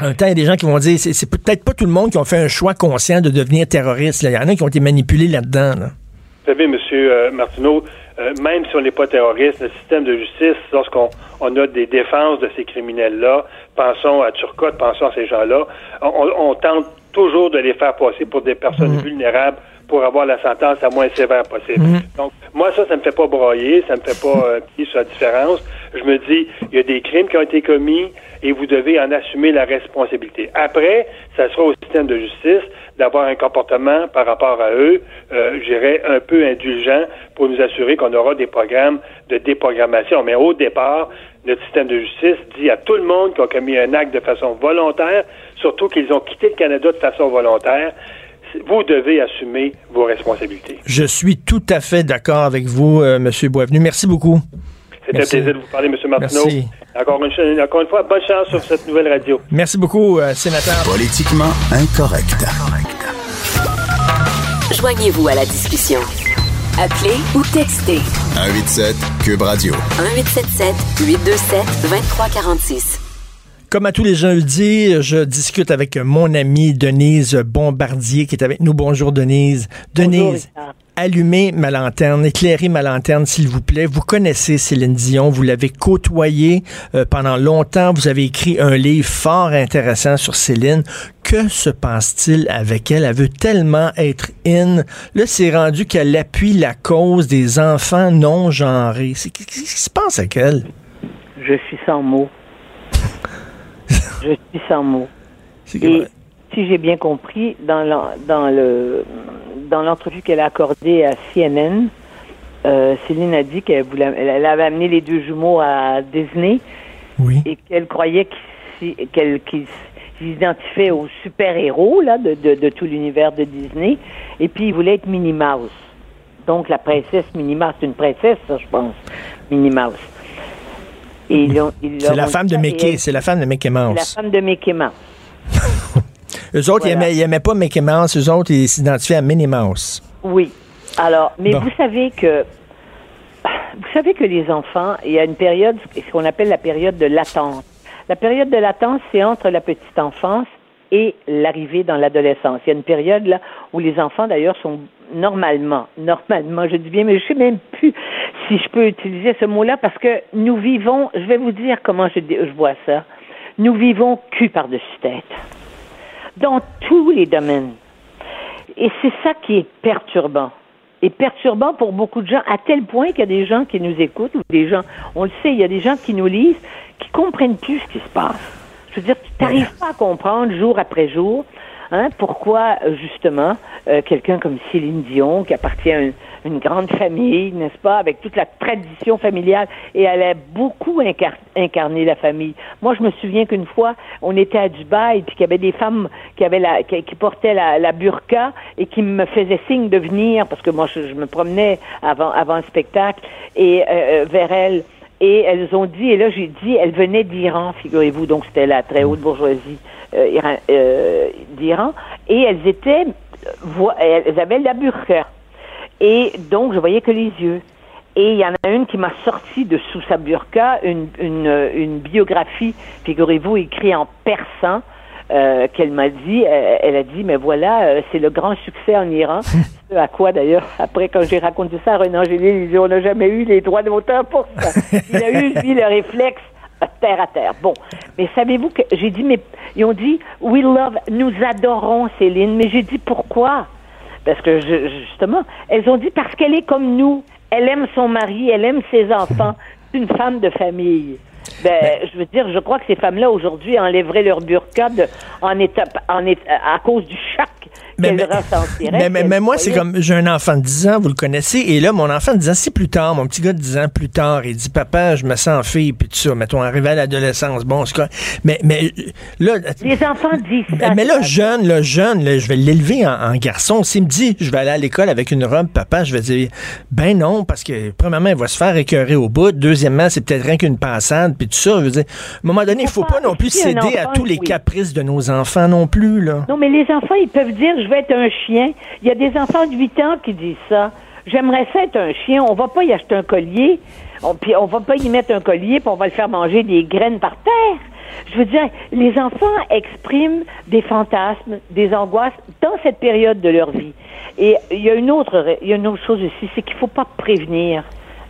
Un temps, il y a des gens qui vont dire, c'est peut-être pas tout le monde qui ont fait un choix conscient de devenir terroriste. Il y en a qui ont été manipulés là-dedans. Vous savez, M. Euh, Martineau, euh, même si on n'est pas terroriste, le système de justice, lorsqu'on on a des défenses de ces criminels-là, pensons à Turcotte, pensons à ces gens-là, on, tente toujours de les faire passer pour des personnes mhm. vulnérables pour avoir la sentence la moins sévère possible. Mhm. Donc, moi, ça, ça me fait pas broyer, ça me fait pas euh, sur la différence. Je me dis, il y a des crimes qui ont été commis et vous devez en assumer la responsabilité. Après, ça sera au système de justice d'avoir un comportement par rapport à eux, euh, j'irais un peu indulgent pour nous assurer qu'on aura des programmes de déprogrammation. Mais au départ, notre système de justice dit à tout le monde qui a commis un acte de façon volontaire, surtout qu'ils ont quitté le Canada de façon volontaire, vous devez assumer vos responsabilités. Je suis tout à fait d'accord avec vous, euh, M. Boisvenu. Merci beaucoup. C'est un plaisir de vous parler, M. Martineau. Merci. Encore une, encore une fois, bonne chance sur cette nouvelle radio. Merci beaucoup, euh, sénateur. Politiquement incorrect. Joignez-vous à la discussion. Appelez ou textez. 187 Cube Radio. 1877 827 2346. Comme à tous les jeudis, je discute avec mon amie Denise Bombardier qui est avec nous. Bonjour Denise. Denise, allumez ma lanterne, éclairez ma lanterne s'il vous plaît. Vous connaissez Céline Dion, vous l'avez côtoyée euh, pendant longtemps. Vous avez écrit un livre fort intéressant sur Céline. Que se passe-t-il avec elle? Elle veut tellement être in. Là, c'est rendu qu'elle appuie la cause des enfants non genrés. Qu'est-ce qui se passe avec elle? Je suis sans mots. Je suis sans mots. Et si j'ai bien compris, dans, dans le dans l'entrevue qu'elle a accordée à CNN, euh, Céline a dit qu'elle elle avait amené les deux jumeaux à Disney oui. et qu'elle croyait qu'ils s'identifiaient aux super-héros là, de, de, de tout l'univers de Disney. Et puis, il voulait être Minnie Mouse. Donc, la princesse Minnie Mouse, c'est une princesse, ça, je pense, Minnie Mouse. C'est la femme de Mickey, c'est la femme de Mickey Mouse. C'est la femme de Mickey Mouse. eux autres, ils, n'aimaient pas Mickey Mouse, eux autres, ils s'identifiaient à Minnie Mouse. Oui. Alors, mais vous savez que vous savez que les enfants, il y a une période, ce qu'on appelle la période de latence. La période de latence, c'est entre la petite enfance et l'arrivée dans l'adolescence. Il y a une période là où les enfants d'ailleurs sont normalement, normalement, je dis bien, mais je sais même plus si je peux utiliser ce mot-là parce que nous vivons, je vais vous dire comment je, je vois ça, nous vivons cul par-dessus tête dans tous les domaines. Et c'est ça qui est perturbant. Et perturbant pour beaucoup de gens, à tel point qu'il y a des gens qui nous écoutent, ou des gens, on le sait, il y a des gens qui nous lisent, qui comprennent plus ce qui se passe. Je veux dire, tu n'arrives pas à comprendre jour après jour hein, pourquoi, justement, euh, quelqu'un comme Céline Dion, qui appartient à une, grande famille, n'est-ce pas, avec toute la tradition familiale, et elle a beaucoup incarné la famille. Moi, je me souviens qu'une fois, on était à Dubaï, puis qu'il y avait des femmes qui avaient la, qui, portaient la, burqa et qui me faisaient signe de venir, parce que moi, je, me promenais avant, avant le spectacle, et euh, euh, vers elles et elles ont dit, et là j'ai dit, elles venaient d'Iran, figurez-vous, donc c'était la très haute bourgeoisie euh, euh, d'Iran, et elles étaient, elles avaient la burqa. Et donc je voyais que les yeux. Et il y en a une qui m'a sorti de sous sa burqa une, une biographie, figurez-vous, écrite en persan, euh, qu'elle m'a dit, euh, elle a dit, mais voilà, euh, c'est le grand succès en Iran. Ce à quoi d'ailleurs, après quand j'ai raconté ça à Renan Angélil, il dit, on n'a jamais eu les droits d'auteur pour ça. Il a eu, lui, le réflexe terre à terre. Bon, mais savez-vous que j'ai dit, mais ils ont dit, we love, nous adorons Céline, mais j'ai dit pourquoi? Parce que justement, elles ont dit parce qu'elle est comme nous, elle aime son mari, elle aime ses enfants, c'est une femme de famille. Ben, je veux dire, je crois que ces femmes-là aujourd'hui enlèveraient leur burqa en étape, en à cause du choc mais, mais, moi, c'est comme, j'ai un enfant de 10 ans, vous le connaissez, et là, mon enfant de 10 ans, c'est plus tard, mon petit gars de 10 ans, plus tard, il dit, papa, je me sens fille, puis tout ça, mettons, arrivé à l'adolescence, bon, c'est quoi? Mais, mais, là. Les enfants disent ça. Mais là, jeune, là, jeune, là, je vais l'élever en, garçon. S'il me dit, je vais aller à l'école avec une robe, papa, je vais dire, ben non, parce que, premièrement, il va se faire écœurer au bout. Deuxièmement, c'est peut-être rien qu'une passade, puis tout ça. Je veux dire, à un moment donné, il faut pas, non plus céder à tous les caprices de nos enfants non plus, là. Non, mais les enfants, ils peuvent dire, je vais être un chien. Il y a des enfants de 8 ans qui disent ça. J'aimerais ça être un chien. On va pas y acheter un collier. On, puis on va pas y mettre un collier, puis on va le faire manger des graines par terre. Je veux dire, les enfants expriment des fantasmes, des angoisses dans cette période de leur vie. Et il y a une autre, il y a une autre chose aussi, c'est qu'il faut pas prévenir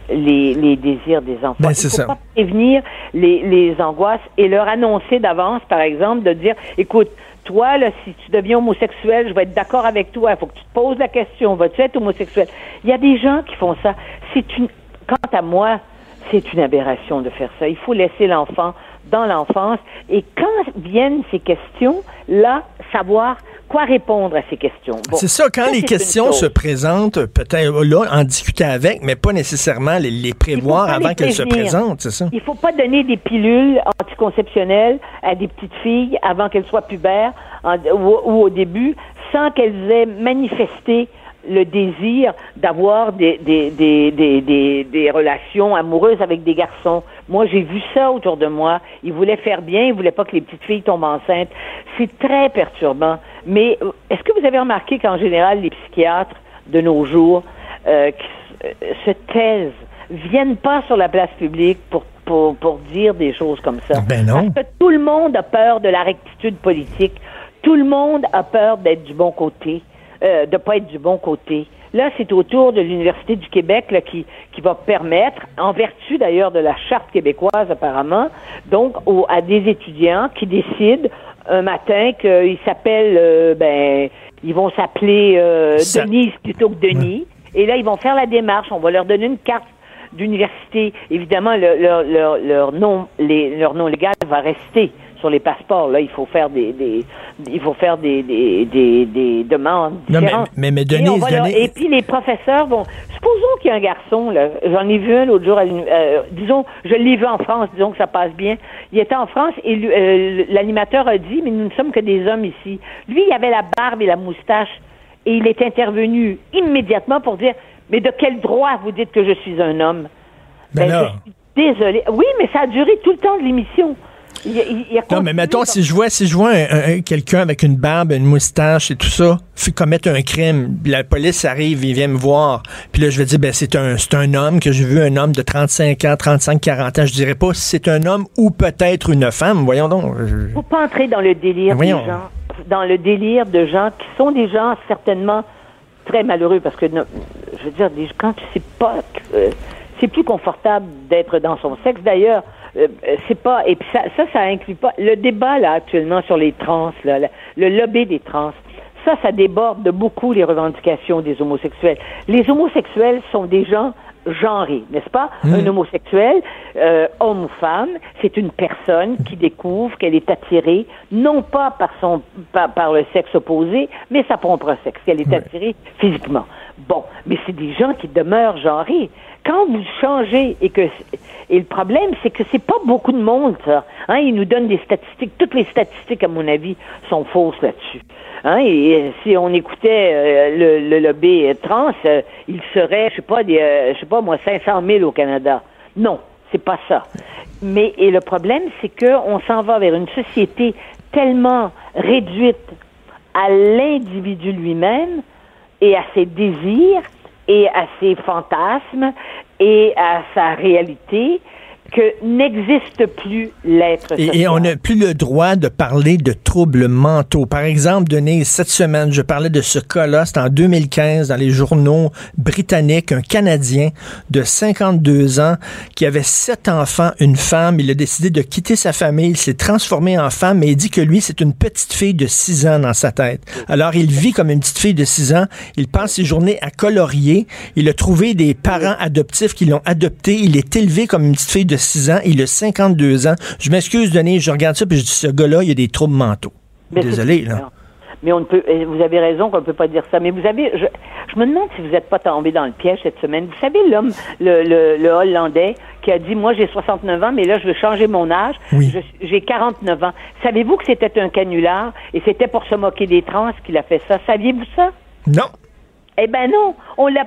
les, les désirs des enfants. Ben, faut pas prévenir les, les angoisses et leur annoncer d'avance, par exemple, de dire, écoute, toi, là, si tu deviens homosexuel, je vais être d'accord avec toi. Il faut que tu te poses la question, vas-tu être homosexuel? Il y a des gens qui font ça. C'est une, quant à moi, c'est une aberration de faire ça. Il faut laisser l'enfant dans l'enfance. Et quand viennent ces questions, là, savoir quoi répondre à ces questions. c'est ça, quand les questions se présentent, peut-être là, en discuter avec, mais pas nécessaisement les, prévoir avant qu'elles se présentent, c'est ça? Il faut pas donner des pilules anticonceptionnelles à des petites filles avant qu'elles soient pubères ou, au début, sans qu'elles aient manifesté le désir d'avoir des, des, des, des, relations amoureuses avec des garçons. Moi, j'ai vu ça autour de moi. Ils voulaient faire bien, ils voulaient pas que les petites filles tombent enceintes. C'est très perturbant. Mais euh, est-ce que vous avez remarqué qu'en général, les psychiatres de nos jours euh, euh, se taisent, viennent pas sur la place publique pour, pour, pour dire des choses comme ça? Ben non. Parce que tout le monde a peur de la rectitude politique. Tout le monde a peur d'être du bon côté, euh, de pas être du bon côté. Là, c'est au tour de l'Université du Québec là, qui, qui va permettre, en vertu d'ailleurs de la charte québécoise apparemment, donc à des étudiants qui décident un matin qu'ils s'appellent, euh, ben, ils vont s'appeler euh, Denise plutôt que Denis. Et là, ils vont faire la démarche. On va leur donner une carte d'université. Évidemment, leur, leur, leur, nom, les, leur nom légal va rester sur les passeports. Là, il faut faire des, des il faut faire des, des, des, des demandes non, mais, mais, Denise, et, puis les professeurs vont. Supposons qu'il y a un garçon là. J'en ai vu un l'autre jour. Euh, disons, je l'ai vu en France. Disons que ça passe bien. Il était en France et euh, l'animateur a dit, mais nous ne sommes que des hommes ici. Lui, il avait la barbe et la moustache et il est intervenu immédiatement pour dire, mais de quel droit vous dites que je suis un homme? Ben, ben Désolé. Oui, mais ça a duré tout le temps de l'émission non, mais mettons, si je vois, si je vois quelqu'un avec une barbe, une moustache et tout ça, commettre un crime, la police arrive, il vient me voir, puis là, je vais dire, ben, c'est un, c'est un homme que j'ai vu, un homme de 35 ans, 35, 40 ans. Je dirais pas si c'est un homme ou peut-être une femme. Voyons donc. Faut pas entrer dans le délire des gens, dans le délire de gens qui sont des gens certainement très malheureux parce que, je veux dire, quand tu sais pas que, c'est plus confortable d'être dans son sexe. D'ailleurs, euh, c'est pas et puis ça, ça, ça inclut pas le débat là actuellement sur les trans, là, le lobby des trans. Ça, ça déborde de beaucoup les revendications des homosexuels. Les homosexuels sont des gens genrés, n'est-ce pas? Hmm. Un homosexuel, euh, homme ou femme, c'est une personne qui découvre qu'elle est attirée, non pas par son par, par, le sexe opposé, mais sa propre sexe, qu'elle est attirée physiquement. Bon, mais c'est des gens qui demeurent genrés quand vous changez et que et le problème c'est que c'est pas beaucoup de monde ça. Hein, ils nous donnent des statistiques. Toutes les statistiques à mon avis sont fausses là-dessus. Hein, et si on écoutait euh, le, lobby trans, euh, il serait je sais pas des euh, je sais pas moi 500 000 au Canada. Non, c'est pas ça. Mais et le problème c'est que on s'en va vers une société tellement réduite à l'individu lui-même et à ses désirs et à ses fantasmes et à sa réalité que n'existe plus l'être et, et, on n'a plus le droit de parler de troubles mentaux. Par exemple, Denise, cette semaine, je parlais de ce cas-là, c'était en 2015 dans les journaux britanniques, un Canadien de 52 ans qui avait sept enfants, une femme. Il a décidé de quitter sa famille, il s'est transformé en femme, mais il dit que lui, c'est une petite fille de 6 ans dans sa tête. Alors, il vit comme une petite fille de 6 ans. Il passe ses journées à colorier. Il a trouvé des parents adoptifs qui l'ont adopté. Il est élevé comme une petite fille de 6 ans, il a 52 ans. Je m'excuse, Denis, je regarde ça, puis je dis, ce gars-là, il a des troubles mentaux. Désolé, là. Mais on ne peut, vous avez raison qu'on ne peut pas dire ça. Mais vous avez, je, me demande si vous n'êtes pas tombé dans le piège cette semaine. Vous savez, l'homme, le, Hollandais, qui a dit, moi j'ai 69 ans, mais là je veux changer mon âge. J'ai 49 ans. Savez-vous que c'était un canular et c'était pour se moquer des trans qu'il a fait ça? Saviez-vous ça? Non. Eh ben non, on l'a,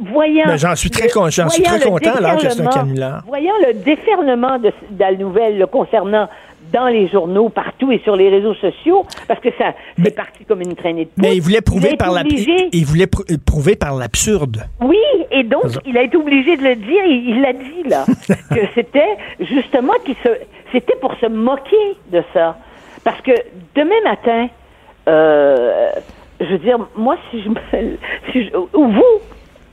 voyant. Ben, j'en suis très, j'en suis très content là que c'est un canular. Voyant le déferlement de, la nouvelle le concernant dans les journaux, partout et sur les réseaux sociaux, parce que ça, c'est parti comme une traînée de Mais il voulait prouver par la, il voulait prouver par l'absurde. Oui, et donc il a été obligé de le dire. Il l'a dit là que c'était justement qu'il se, c'était pour se moquer de ça, parce que demain matin. Euh, je veux dire, moi, si je. Si ou vous,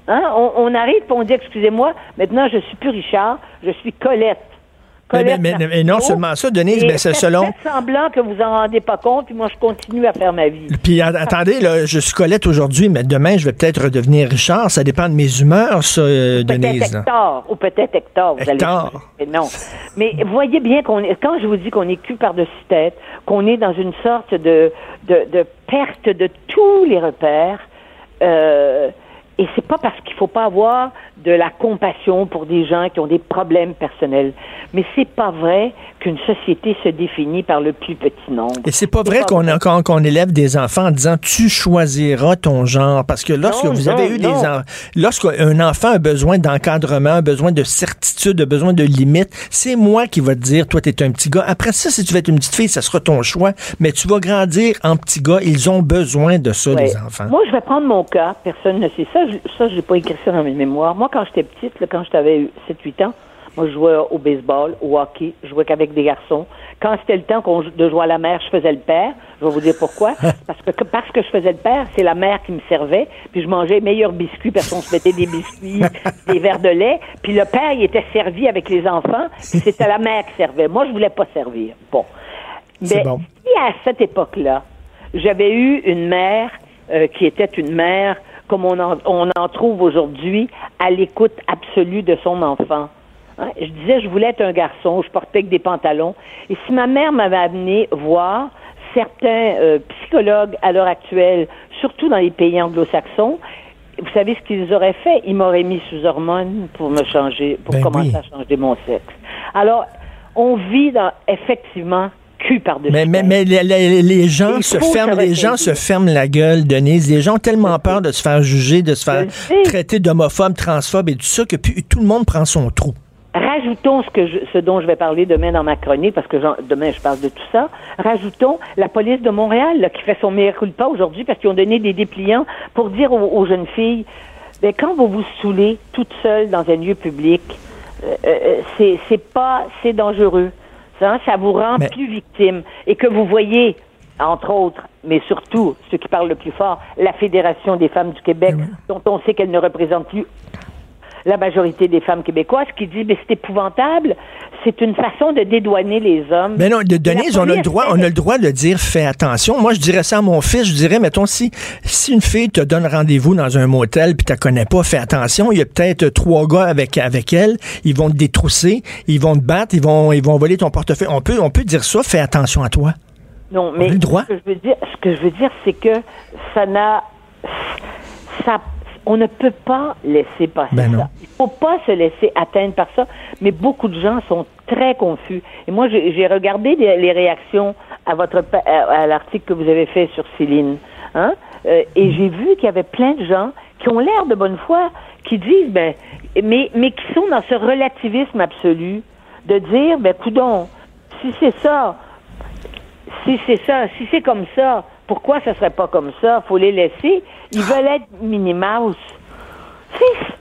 hein, on, arrive et on dit, excusez-moi, maintenant je suis plus Richard, je suis Colette. Mais, mais, mais, non seulement ça, Denise, mais c'est selon. Faites semblant que vous en rendez pas compte, puis moi, je continue à faire ma vie. Puis attendez, là, je suis Colette aujourd'hui, mais demain, je vais peut-être redevenir Richard. Ça dépend de mes humeurs, ça, euh, Denise. Hector, ou peut-être Hector. Vous Hector. Allez... Non. Mais voyez bien qu'on est, quand je vous dis qu'on est cul par-dessus tête, qu'on est dans une sorte de, de, de perte de tous les repères, euh, et c'est pas parce qu'il faut pas avoir de la compassion pour des gens qui ont des problèmes personnels. Mais c'est pas vrai qu'une société se définit par le plus petit nombre. Et c'est pas vrai qu'on quand qu'on élève des enfants en disant tu choisiras ton genre parce que lorsque vous avez eu des enfants, lorsqu'un enfant a besoin d'encadrement, a besoin de certitude, a besoin de limites, c'est moi qui va te dire toi tu es un petit gars. Après ça si tu veux être une petite fille, ça sera ton choix, mais tu vas grandir en petit gars, ils ont besoin de ça les enfants. Moi je vais prendre mon cas, personne ne sait ça, ça j'ai pas écrit ça dans mes mémoires. Moi quand j'étais petite, quand j'avais 7-8 ans, moi, je jouais au baseball, au hockey, je jouais qu'avec des garçons. Quand c'était le temps de jouer à la mer, je faisais le père. Je vais vous dire pourquoi. parce que parce que je faisais le père, c'est la mère qui me servait, puis je mangeais les meilleurs biscuits parce qu'on se mettait des biscuits, des verres de lait, puis le père, il était servi avec les enfants, puis c'était la mère qui servait. Moi, je voulais pas servir. Bon. Mais bon. si à cette époque-là, j'avais eu une mère euh, qui était une mère comme on en, on en trouve aujourd'hui, à l'écoute absolue de son enfant. Hein? Je disais, je voulais être un garçon, je portais que des pantalons. Et si ma mère m'avait amené voir certains euh, psychologues à l'heure actuelle, surtout dans les pays anglo-saxons, vous savez ce qu'ils auraient fait? Ils m'auraient mis sous hormones pour me changer, pour Ben commencer oui. à changer mon sexe. Alors, on vit dans, effectivement, cul par-dessus. Mais, mais, tête. mais les, les- les gens se ferment, les gens se ferment la gueule, Denise. Les gens ont tellement peur de se faire juger, de se faire traiter d'homophobe, transphobe et tout ça que puis tout le monde prend son trou. Rajoutons ce, que je- ce dont je vais parler demain dans ma chronique, parce que demain je parle de tout ça. Rajoutons la police de Montréal là, qui fait son meilleur culpa aujourd'hui parce qu'ils ont donné des dépliants pour dire aux, aux jeunes filles, ben, quand vous vous saoulez toute seule dans un lieu public, euh, euh, c'est c'est pas c'est dangereux. Ça, ça vous rend Mais- plus victime. Et que vous voyez entre autres, mais surtout, ceux qui parlent le plus fort, la Fédération des femmes du Québec, dont on sait qu'elle ne représente plus la majorité des femmes québécoises qui dit mais c'est épouvantable, c'est une façon de dédouaner les hommes. Mais non, de la Denise, on a le droit, on a le droit de dire fais attention. Moi, je dirais ça à mon fils. Je dirais, mettons, si, si une fille te donne rendez-vous dans un motel puis tu connais pas, fais attention. Il y a peut-être trois gars avec, avec elle. Ils vont te détrousser. Ils vont te battre. Ils vont, ils vont voler ton portefeuille. On peut, on peut dire ça. Fais attention à toi. Non, mais le droit. ce que je veux dire, ce que je veux dire, c'est que ça n'a, ça, on ne peut pas laisser passer Ben non. ça. Il faut pas se laisser atteindre par ça. Mais beaucoup de gens sont très confus. Et moi, j'ai regardé les, les réactions à votre à, à l'article que vous avez fait sur Céline, hein, euh, et j'ai vu qu'il y avait plein de gens qui ont l'air de bonne foi, qui disent, ben, mais mais qui sont dans ce relativisme absolu de dire, ben, coudon, si c'est ça, si c'est ça, si c'est comme ça, pourquoi ça serait pas comme ça? Faut les laisser. Ils veulent être Minnie-Mouse. C'est-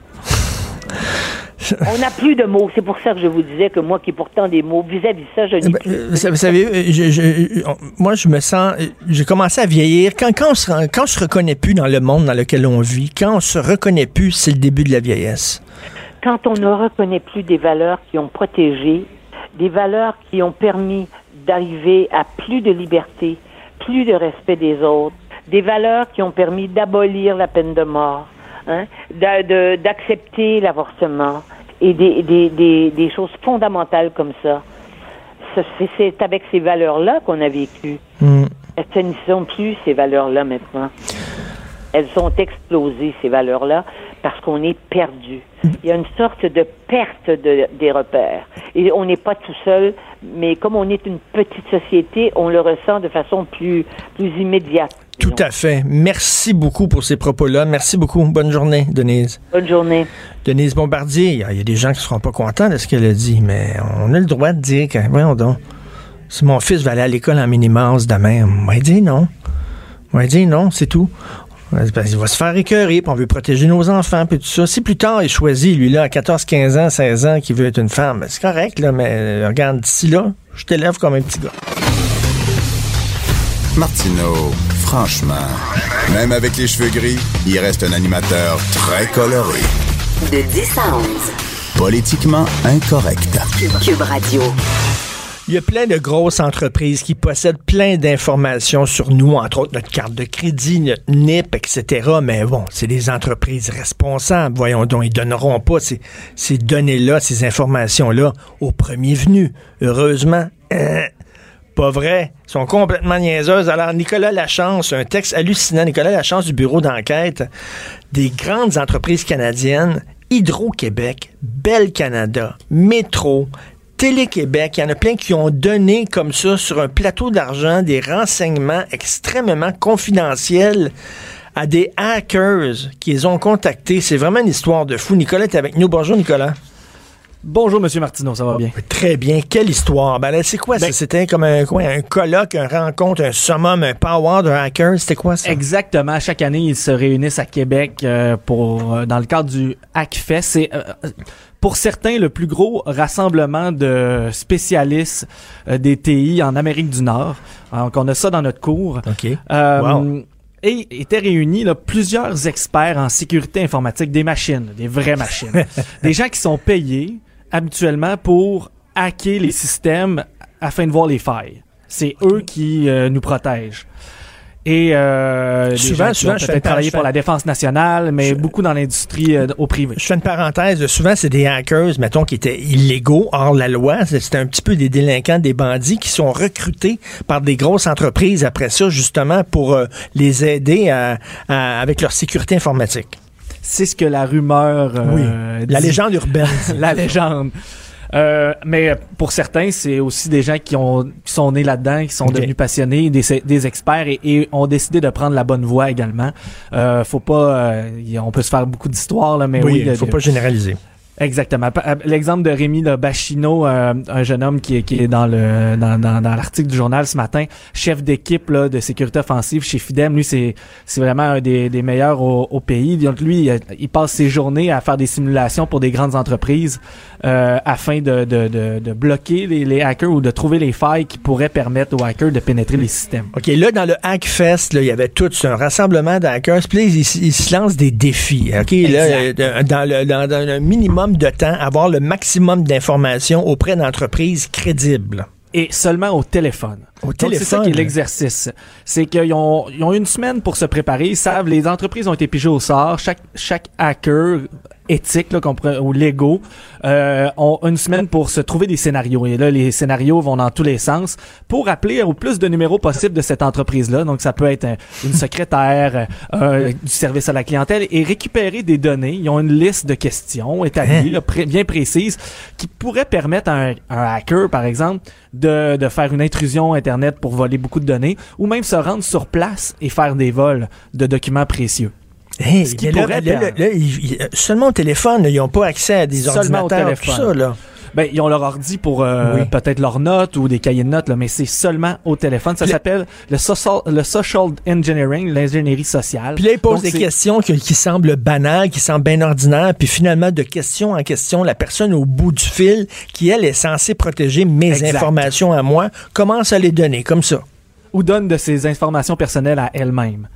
On n'a plus de mots. C'est pour ça que je vous disais que moi, qui ai pourtant des mots, vis-à-vis de ça, je n'ai Ben, plus. euh, vous savez, euh, je- je- on- moi, je me sens, euh, j'ai commencé à vieillir. Quand, quand, on se, rend- quand on se reconnaît plus dans le monde dans lequel on vit, quand on se reconnaît plus, c'est le début de la vieillesse. Quand on ne reconnaît plus des valeurs qui ont protégé, des valeurs qui ont permis d'arriver à plus de liberté, plus de respect des autres, des valeurs qui ont permis d'abolir la peine de mort, hein, d'accepter l'avortement et des, des, des, des choses fondamentales comme ça. Ce- C'est avec ces valeurs-là qu'on a vécu. Hmm. Ce ne sont plus ces valeurs-là maintenant. Elles sont explosées, ces valeurs-là, parce qu'on est perdu. Il y a une sorte de perte de, des repères. Et on n'est pas tout seul, mais comme on est une petite société, on le ressent de façon plus, plus immédiate. Tout à fait. Merci beaucoup pour ces propos-là. Merci beaucoup. Bonne journée, Denise. Bonne journée. Denise Bombardier, il y a- il y, a des gens qui seront pas contents de ce qu'elle a dit, mais on a le droit de dire que, voyons donc, si mon fils va aller à l'école en minimasse demain, on va dire non. On va dire non, c'est tout. Parce qu'il va se faire écœurer, puis on veut protéger nos enfants, puis tout ça. Si plus tard il choisit, lui, là, à 14, 15 ans, 16 ans, qu'il veut être une femme, c'est correct, là, mais euh, regarde, d'ici là, je t'élève comme un petit gars. Martineau, franchement, même avec les cheveux gris, il reste un animateur très coloré. De 10 à 11. Politiquement incorrect. Cube Radio. Il y a plein de grosses entreprises qui possèdent plein d'informations sur nous, entre autres notre carte de crédit, notre NIP, etc. Mais bon, c'est des entreprises responsables. Voyons donc, ils donneront pas ces, ces données-là, ces informations-là aux premiers venus. Heureusement. Hein? Pas vrai. Ils sont complètement niaiseuses. Alors, Nicolas Lachance, un texte hallucinant. Nicolas Lachance du bureau d'enquête des grandes entreprises canadiennes, Hydro-Québec, Bell Canada, Métro, Télé-Québec, il y en a plein qui ont donné comme ça sur un plateau d'argent des renseignements extrêmement confidentiels à des hackers qui les ont contactés. C'est vraiment une histoire de fou. Nicolas est avec nous. Bonjour Nicolas. Bonjour, Monsieur Martineau, ça va bien? Très bien. Quelle histoire? Ben, c'est quoi ça? Ben- C'était comme un, quoi, un colloque, un rencontre, un summum, un power de hackers. C'était quoi ça? Exactement. Chaque année, ils se réunissent à Québec euh, pour euh, dans le cadre du Hackfest. C'est euh, pour certains le plus gros rassemblement de spécialistes des TI en Amérique du Nord. Donc on a ça dans notre cours. OK. Euh, Et étaient réunis là, plusieurs experts en sécurité informatique, des machines, des vraies machines, des gens qui sont payés habituellement pour hacker les systèmes afin de voir les failles. C'est eux qui euh, nous protègent. Et euh, souvent, souvent, je fais travailler pour la défense nationale, mais beaucoup dans l'industrie euh, au privé. Je fais une parenthèse. Souvent, c'est des hackers, mettons, qui étaient illégaux hors la loi. C'était un petit peu des délinquants, des bandits qui sont recrutés par des grosses entreprises après ça, justement, pour euh, les aider à, avec leur sécurité informatique. C'est ce que la rumeur. Euh, oui. La légende urbaine. la légende. Euh, mais pour certains, c'est aussi des gens qui ont qui sont nés là-dedans, qui sont devenus passionnés, des, des experts et, ont décidé de prendre la bonne voie également. Euh, faut pas, euh, on peut se faire beaucoup d'histoires là, mais oui, il faut pas généraliser. Exactement. Euh, l'exemple de Rémi Bachino, euh, un jeune homme qui est, qui est dans le dans, dans, dans l'article du journal ce matin, chef d'équipe de sécurité offensive chez Fidem. Lui, c'est c'est vraiment un des, des meilleurs au, au, pays. Donc lui, il, passe ses journées à faire des simulations pour des grandes entreprises euh, afin de, de, de, de bloquer les, les, hackers ou de trouver les failles qui pourraient permettre aux hackers de pénétrer les systèmes. OK, là, dans le Hackfest, là, il y avait tout un rassemblement de hackers. Puis ils, ils, se lancent des défis. OK, là, dans, le, dans, dans un minimum de temps, avoir le maximum d'informations auprès d'entreprises crédibles. Et seulement au téléphone. Au téléphone. C'est ça qui est l'exercice. C'est qu'ils ont, ils ont une semaine pour se préparer. Ils savent, les entreprises ont été pigées au sort. Chaque, chaque hacker éthiques là, ou légaux euh, ont une semaine pour se trouver des scénarios. Et là, les scénarios vont dans tous les sens pour appeler au plus de numéros possible de cette entreprise-là. Donc, ça peut être une secrétaire euh, du service à la clientèle et récupérer des données. Ils ont une liste de questions établies, bien précises, qui pourraient permettre à un, un, hacker, par exemple, de, de faire une intrusion Internet pour voler beaucoup de données ou même se rendre sur place et faire des vols de documents précieux. Hey, Ce qui pourrait là, seulement au téléphone, ils n'ont pas accès à des seulement ordinateurs, tout ça, là. Ben, ils ont leur ordi pour euh, peut-être leurs notes ou des cahiers de notes, là, mais c'est seulement au téléphone. Ça s'appelle le social, le social engineering, l'ingénierie sociale. Puis là, ils posent des questions qui, qui, semblent banales, qui semblent bien ordinaires, puis finalement, de question en question, la personne au bout du fil, qui, elle, est censée protéger mes informations à moi, commence à les donner, comme ça? Ou donne de ses informations personnelles à elle-même.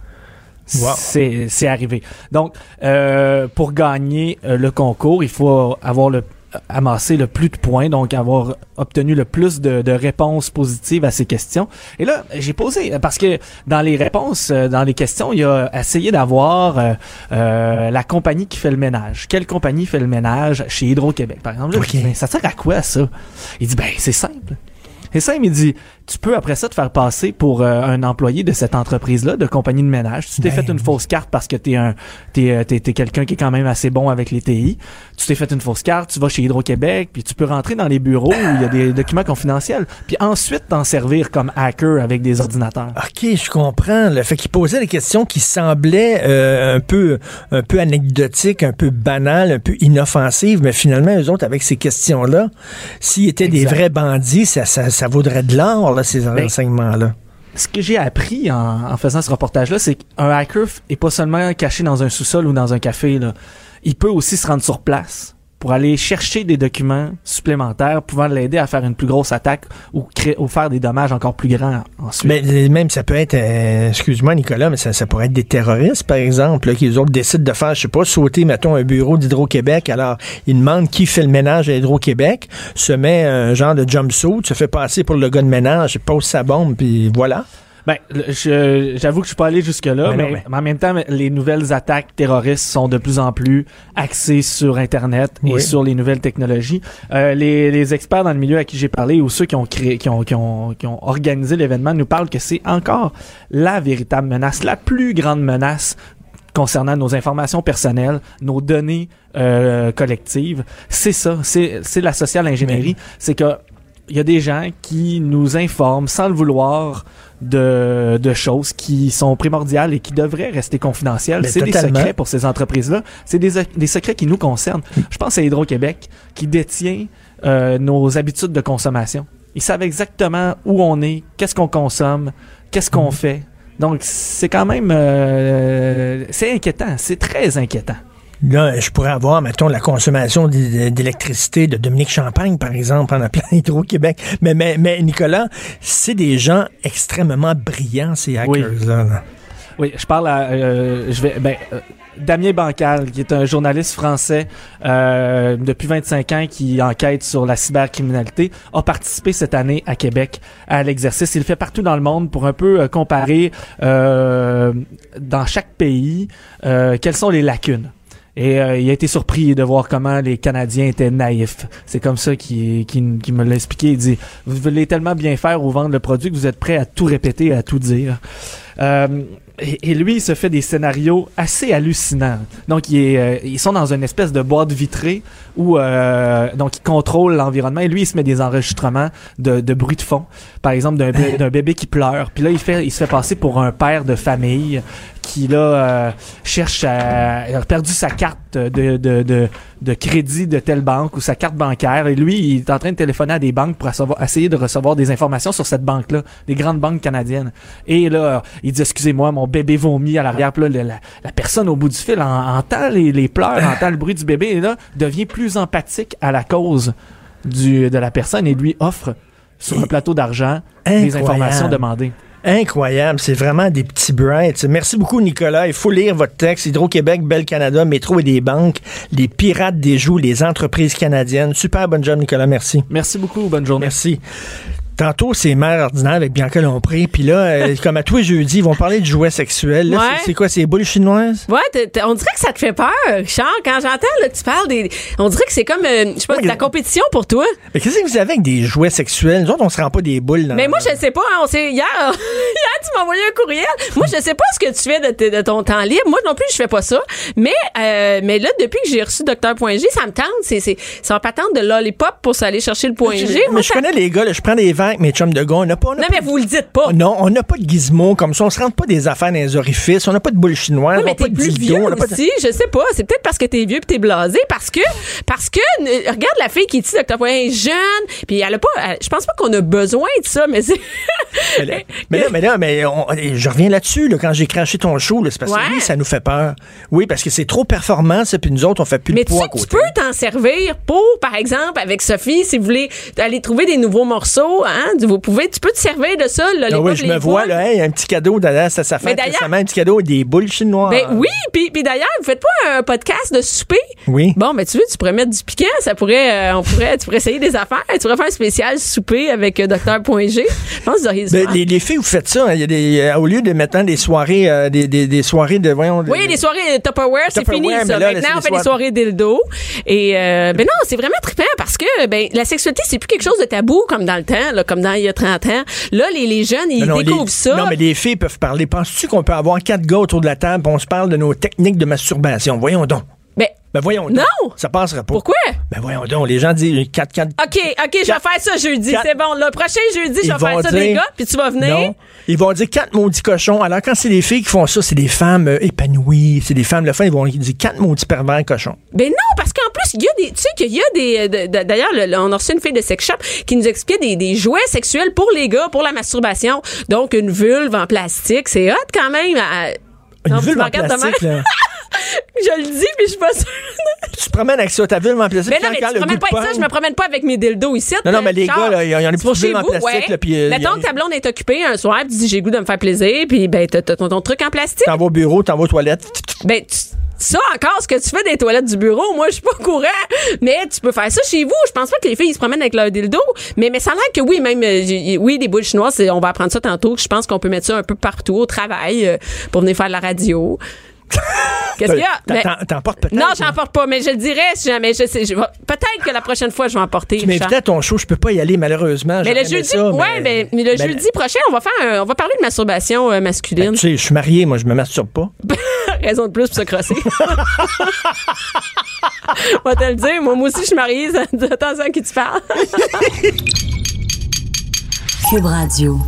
C'est arrivé. Donc, euh, pour gagner euh, le concours, il faut avoir le amasser le plus de points, donc avoir obtenu le plus de, de réponses positives à ces questions. Et là, j'ai posé, parce que dans les réponses, euh, dans les questions, il a essayé d'avoir euh, euh, la compagnie qui fait le ménage. Quelle compagnie fait le ménage chez Hydro-Québec, par exemple? Ben, ça sert à quoi, ça? Il dit, ben, c'est simple. Et ça, il me dit, tu peux après ça te faire passer pour euh, un employé de cette entreprise-là, de compagnie de ménage. Tu t'es ben fait une fausse carte parce que t'es un, t'es, euh, t'es, quelqu'un qui est quand même assez bon avec les TI. Tu t'es fait une fausse carte, tu vas chez Hydro-Québec, puis tu peux rentrer dans les bureaux où il y a des documents confidentiels, puis ensuite t'en servir comme hacker avec des ordinateurs. Ok, je comprends. Le fait qu'il posait des questions qui semblaient euh, un peu, un peu anecdotiques, un peu banales, un peu inoffensives, mais finalement eux autres avec ces questions-là, s'ils étaient des vrais bandits, ça, ça, ça vaudrait de l'or ces ben? Ce que j'ai appris en, faisant ce reportage-là, c'est qu'un hacker est pas seulement caché dans un sous-sol ou dans un café. Là. Il peut aussi se rendre sur place pour aller chercher des documents supplémentaires pouvant l'aider à faire une plus grosse attaque ou, créer, ou faire des dommages encore plus grands ensuite. Mais euh, même ça peut être, euh, excuse-moi Nicolas, mais ça, pourrait être des terroristes par exemple, qui les autres décident de faire, je sais pas, sauter, mettons, un bureau d'Hydro-Québec. Alors, ils demandent qui fait le ménage à Hydro-Québec, se met un genre de jumpsuit, se fait passer pour le gars de ménage, pose sa bombe, puis voilà. Ben, j'avoue que je suis pas allé jusque là, mais, en même temps, les nouvelles attaques terroristes sont de plus en plus axées sur Internet et sur les nouvelles technologies. Euh, les, les, experts dans le milieu à qui j'ai parlé ou ceux qui ont créé, qui ont, qui ont, qui ont organisé l'événement nous parlent que c'est encore la véritable menace, la plus grande menace concernant nos informations personnelles, nos données euh, collectives. C'est ça, c'est la social ingénierie. C'est que il y a des gens qui nous informent sans le vouloir de, de choses qui sont primordiales et qui devraient rester confidentielles. C'est des secrets pour ces entreprises-là. C'est des, des secrets qui nous concernent. Je pense à Hydro-Québec qui détient euh, nos habitudes de consommation. Ils savent exactement où on est, qu'est-ce qu'on consomme, qu'est-ce qu'on mm. fait. Donc c'est quand même euh, c'est inquiétant, c'est très inquiétant. Là, je pourrais avoir, mettons, la consommation d'électricité de Dominique Champagne, par exemple, en appelant Hydro-Québec. Mais, mais, mais, Nicolas, c'est des gens extrêmement brillants, ces hackers-là. Oui. je parle à... Euh, je vais... Ben, euh, Damien Bancal, qui est un journaliste français euh, depuis 25 ans qui enquête sur la cybercriminalité, a participé cette année à Québec à l'exercice. Il fait partout dans le monde pour un peu comparer dans chaque pays quelles sont les lacunes et euh, il a été surpris de voir comment les Canadiens étaient naïfs. C'est comme ça qu'il qui, me l'a expliqué. Il dit, vous voulez tellement bien faire ou vendre le produit que vous êtes prêt à tout répéter, à tout dire. Euh, et, lui, il se fait des scénarios assez hallucinants. Donc, il est, euh, ils sont dans une espèce de boîte vitrée où euh, donc il contrôle l'environnement. Et lui, il se met des enregistrements de, de bruit de fond. Par exemple, d'un bébé qui pleure. Puis là, il fait, il se fait passer pour un père de famille qui là euh, cherche à, a perdu sa carte de, de, de, de, crédit de telle banque ou sa carte bancaire. Et lui il est en train de téléphoner à des banques pour essayer de recevoir des informations sur cette banque là des grandes banques canadiennes. Et là il dit excusez-moi mon bébé vomit à l'arrière. Là la, la, personne au bout du fil entend les, les pleurs entend le bruit du bébé et là devient plus empathique à la cause du de la personne et lui offre sur un plateau d'argent les informations demandées. Incroyable, c'est vraiment des petits brights. Merci beaucoup, Nicolas. Il faut lire votre texte. Hydro-Québec, Belle Canada, Métro et des banques, les pirates des joues, les entreprises canadiennes. Super, bonne job, Nicolas. Merci. Merci beaucoup. Bonne journée. Merci. Tantôt, c'est mère ordinaire avec Bianca Lompré. Puis là, euh, comme à tous les jeudis, ils vont parler de jouets sexuels. C'est quoi, c'est boules chinoises? Ouais, on dirait que ça te fait peur, Charles. Quand j'entends, là, tu parles des. On dirait que c'est comme, euh, je sais pas, de la compétition pour toi. Mais qu'est-ce que vous avez avec des jouets sexuels? Nous autres, on se rend pas des boules dans Mais moi, je sais pas. Hein, on sait, hier, hier, tu m'as envoyé un courriel. Moi, je sais pas ce que tu fais de, de, ton temps libre. Moi non plus, je fais pas ça. Mais, euh, mais là, depuis que j'ai reçu Docteur.g, ça me tente. C'est, me patente de lollipop pour aller chercher le point G. Mais je connais les gars, là, je prends des verres avec mes chums de gars pas, non, mais vous le dites pas. Non, on n'a pas de gizmo comme ça. On se rentre pas des affaires dans les orifices. On n'a pas de boule chinoise. Non, mais t'es plus vieux aussi. Je sais pas. C'est peut-être parce que t'es vieux puis t'es blasé. Parce que, parce que, regarde la fille qui est ici, Point, jeune. Puis elle a pas, je pense pas qu'on a besoin de ça, mais c'est. mais, là, mais là, mais je reviens là-dessus, là, quand j'ai craché ton show, c'est parce que oui, ça nous fait peur. Oui, parce que c'est trop performant, ça, puis nous autres, on fait plus de poids tu, tu peux t'en servir pour, par exemple, avec Sophie, si vous voulez aller trouver des nouveaux morceaux, hein, vous pouvez, tu peux te servir de ça, là, ah oui, je me vois, là, un petit cadeau derrière ça, ça fait récemment, un petit cadeau des boules chinoises. Ben oui, puis, puis d'ailleurs, vous faites pas un podcast de souper? Oui. Bon, ben tu veux, tu pourrais mettre du piquant, ça pourrait, euh, on pourrait, tu pourrais essayer des affaires, tu pourrais faire un spécial souper avec euh, Docteur.g. Je pense que vous auriez ben, les, les, filles, vous faites ça, hein, il y a des, euh, au lieu de mettre des soirées, euh, des, des, des, soirées de, voyons. Oui, des soirées Tupperware, c'est fini, ça. Maintenant, on fait des soirées dildo. Et, ben non, c'est vraiment trippant parce que, ben, la sexualité, c'est plus quelque chose de tabou comme dans le temps, là, comme dans il y a 30 ans. Là, les, les jeunes, ils découvrent ça. Non, mais les filles peuvent parler. Penses-tu qu'on peut avoir quatre gars autour de la table on se parle de nos techniques de masturbation? Voyons donc. Ben, ben voyons non. donc. Ça passera pas. Pourquoi? Ben voyons donc. Les gens disent 4, 4. OK, OK, je vais faire ça jeudi. C'est bon. Le prochain jeudi, je vais faire ça des gars, puis tu vas venir. Non. Ils vont dire quatre maudits cochons. Alors, quand c'est des filles qui font ça, c'est des femmes euh, épanouies. C'est des femmes, le fin, ils vont dire quatre maudits pervers cochons. Ben non, parce qu'en plus, il y a des, tu sais qu'il y a des, d'ailleurs, on a reçu une fille de sex shop qui nous expliquait des, des jouets sexuels pour les gars, pour la masturbation. Donc, une vulve en plastique, c'est hot quand même. Une vulve en plastique, là. je le dis, mais je suis pas sûre. tu te promènes avec ça, ta ville en plaisir. Mais non, mais tu te promènes pas avec ça, je me promène pas avec mes dildos ici. Non, non, mais les gars, là, il y en a plus de en plastique. Là, puis, euh, Mettons que ta blonde est occupée un soir, tu dis j'ai goût de me faire plaisir, puis ben, t'as ton, ton, truc en plastique. T'en vas au bureau, t'en vas aux toilettes. Ben, ça encore, ce que tu fais des toilettes du bureau, moi, je suis pas au courant. Mais tu peux faire ça chez vous. Je pense pas que les filles ils se promènent avec leur dildo. Mais, mais ça a l'air que oui, même, euh, oui, des boules chinoises, on va apprendre ça tantôt. Je pense qu'on peut mettre ça un peu partout au travail euh, pour venir faire de la radio. Qu'est-ce qu'il y a? T'en portes peut-être? Non, j'en porte pas, mais je le dirais si jamais. Je sais, peut-être que la prochaine fois, je vais en porter. Tu m'invitais à ton show, je peux pas y aller, malheureusement. Mais le jeudi, ouais, mais, le ben, jeudi prochain, on va faire on va parler de masturbation euh, masculine. Ben, tu sais, je suis marié, moi, je me masturbe pas. Raison de plus pour se crosser. on va te le dire, moi, moi aussi, je suis mariée, attention à qui tu parles. Cube Radio.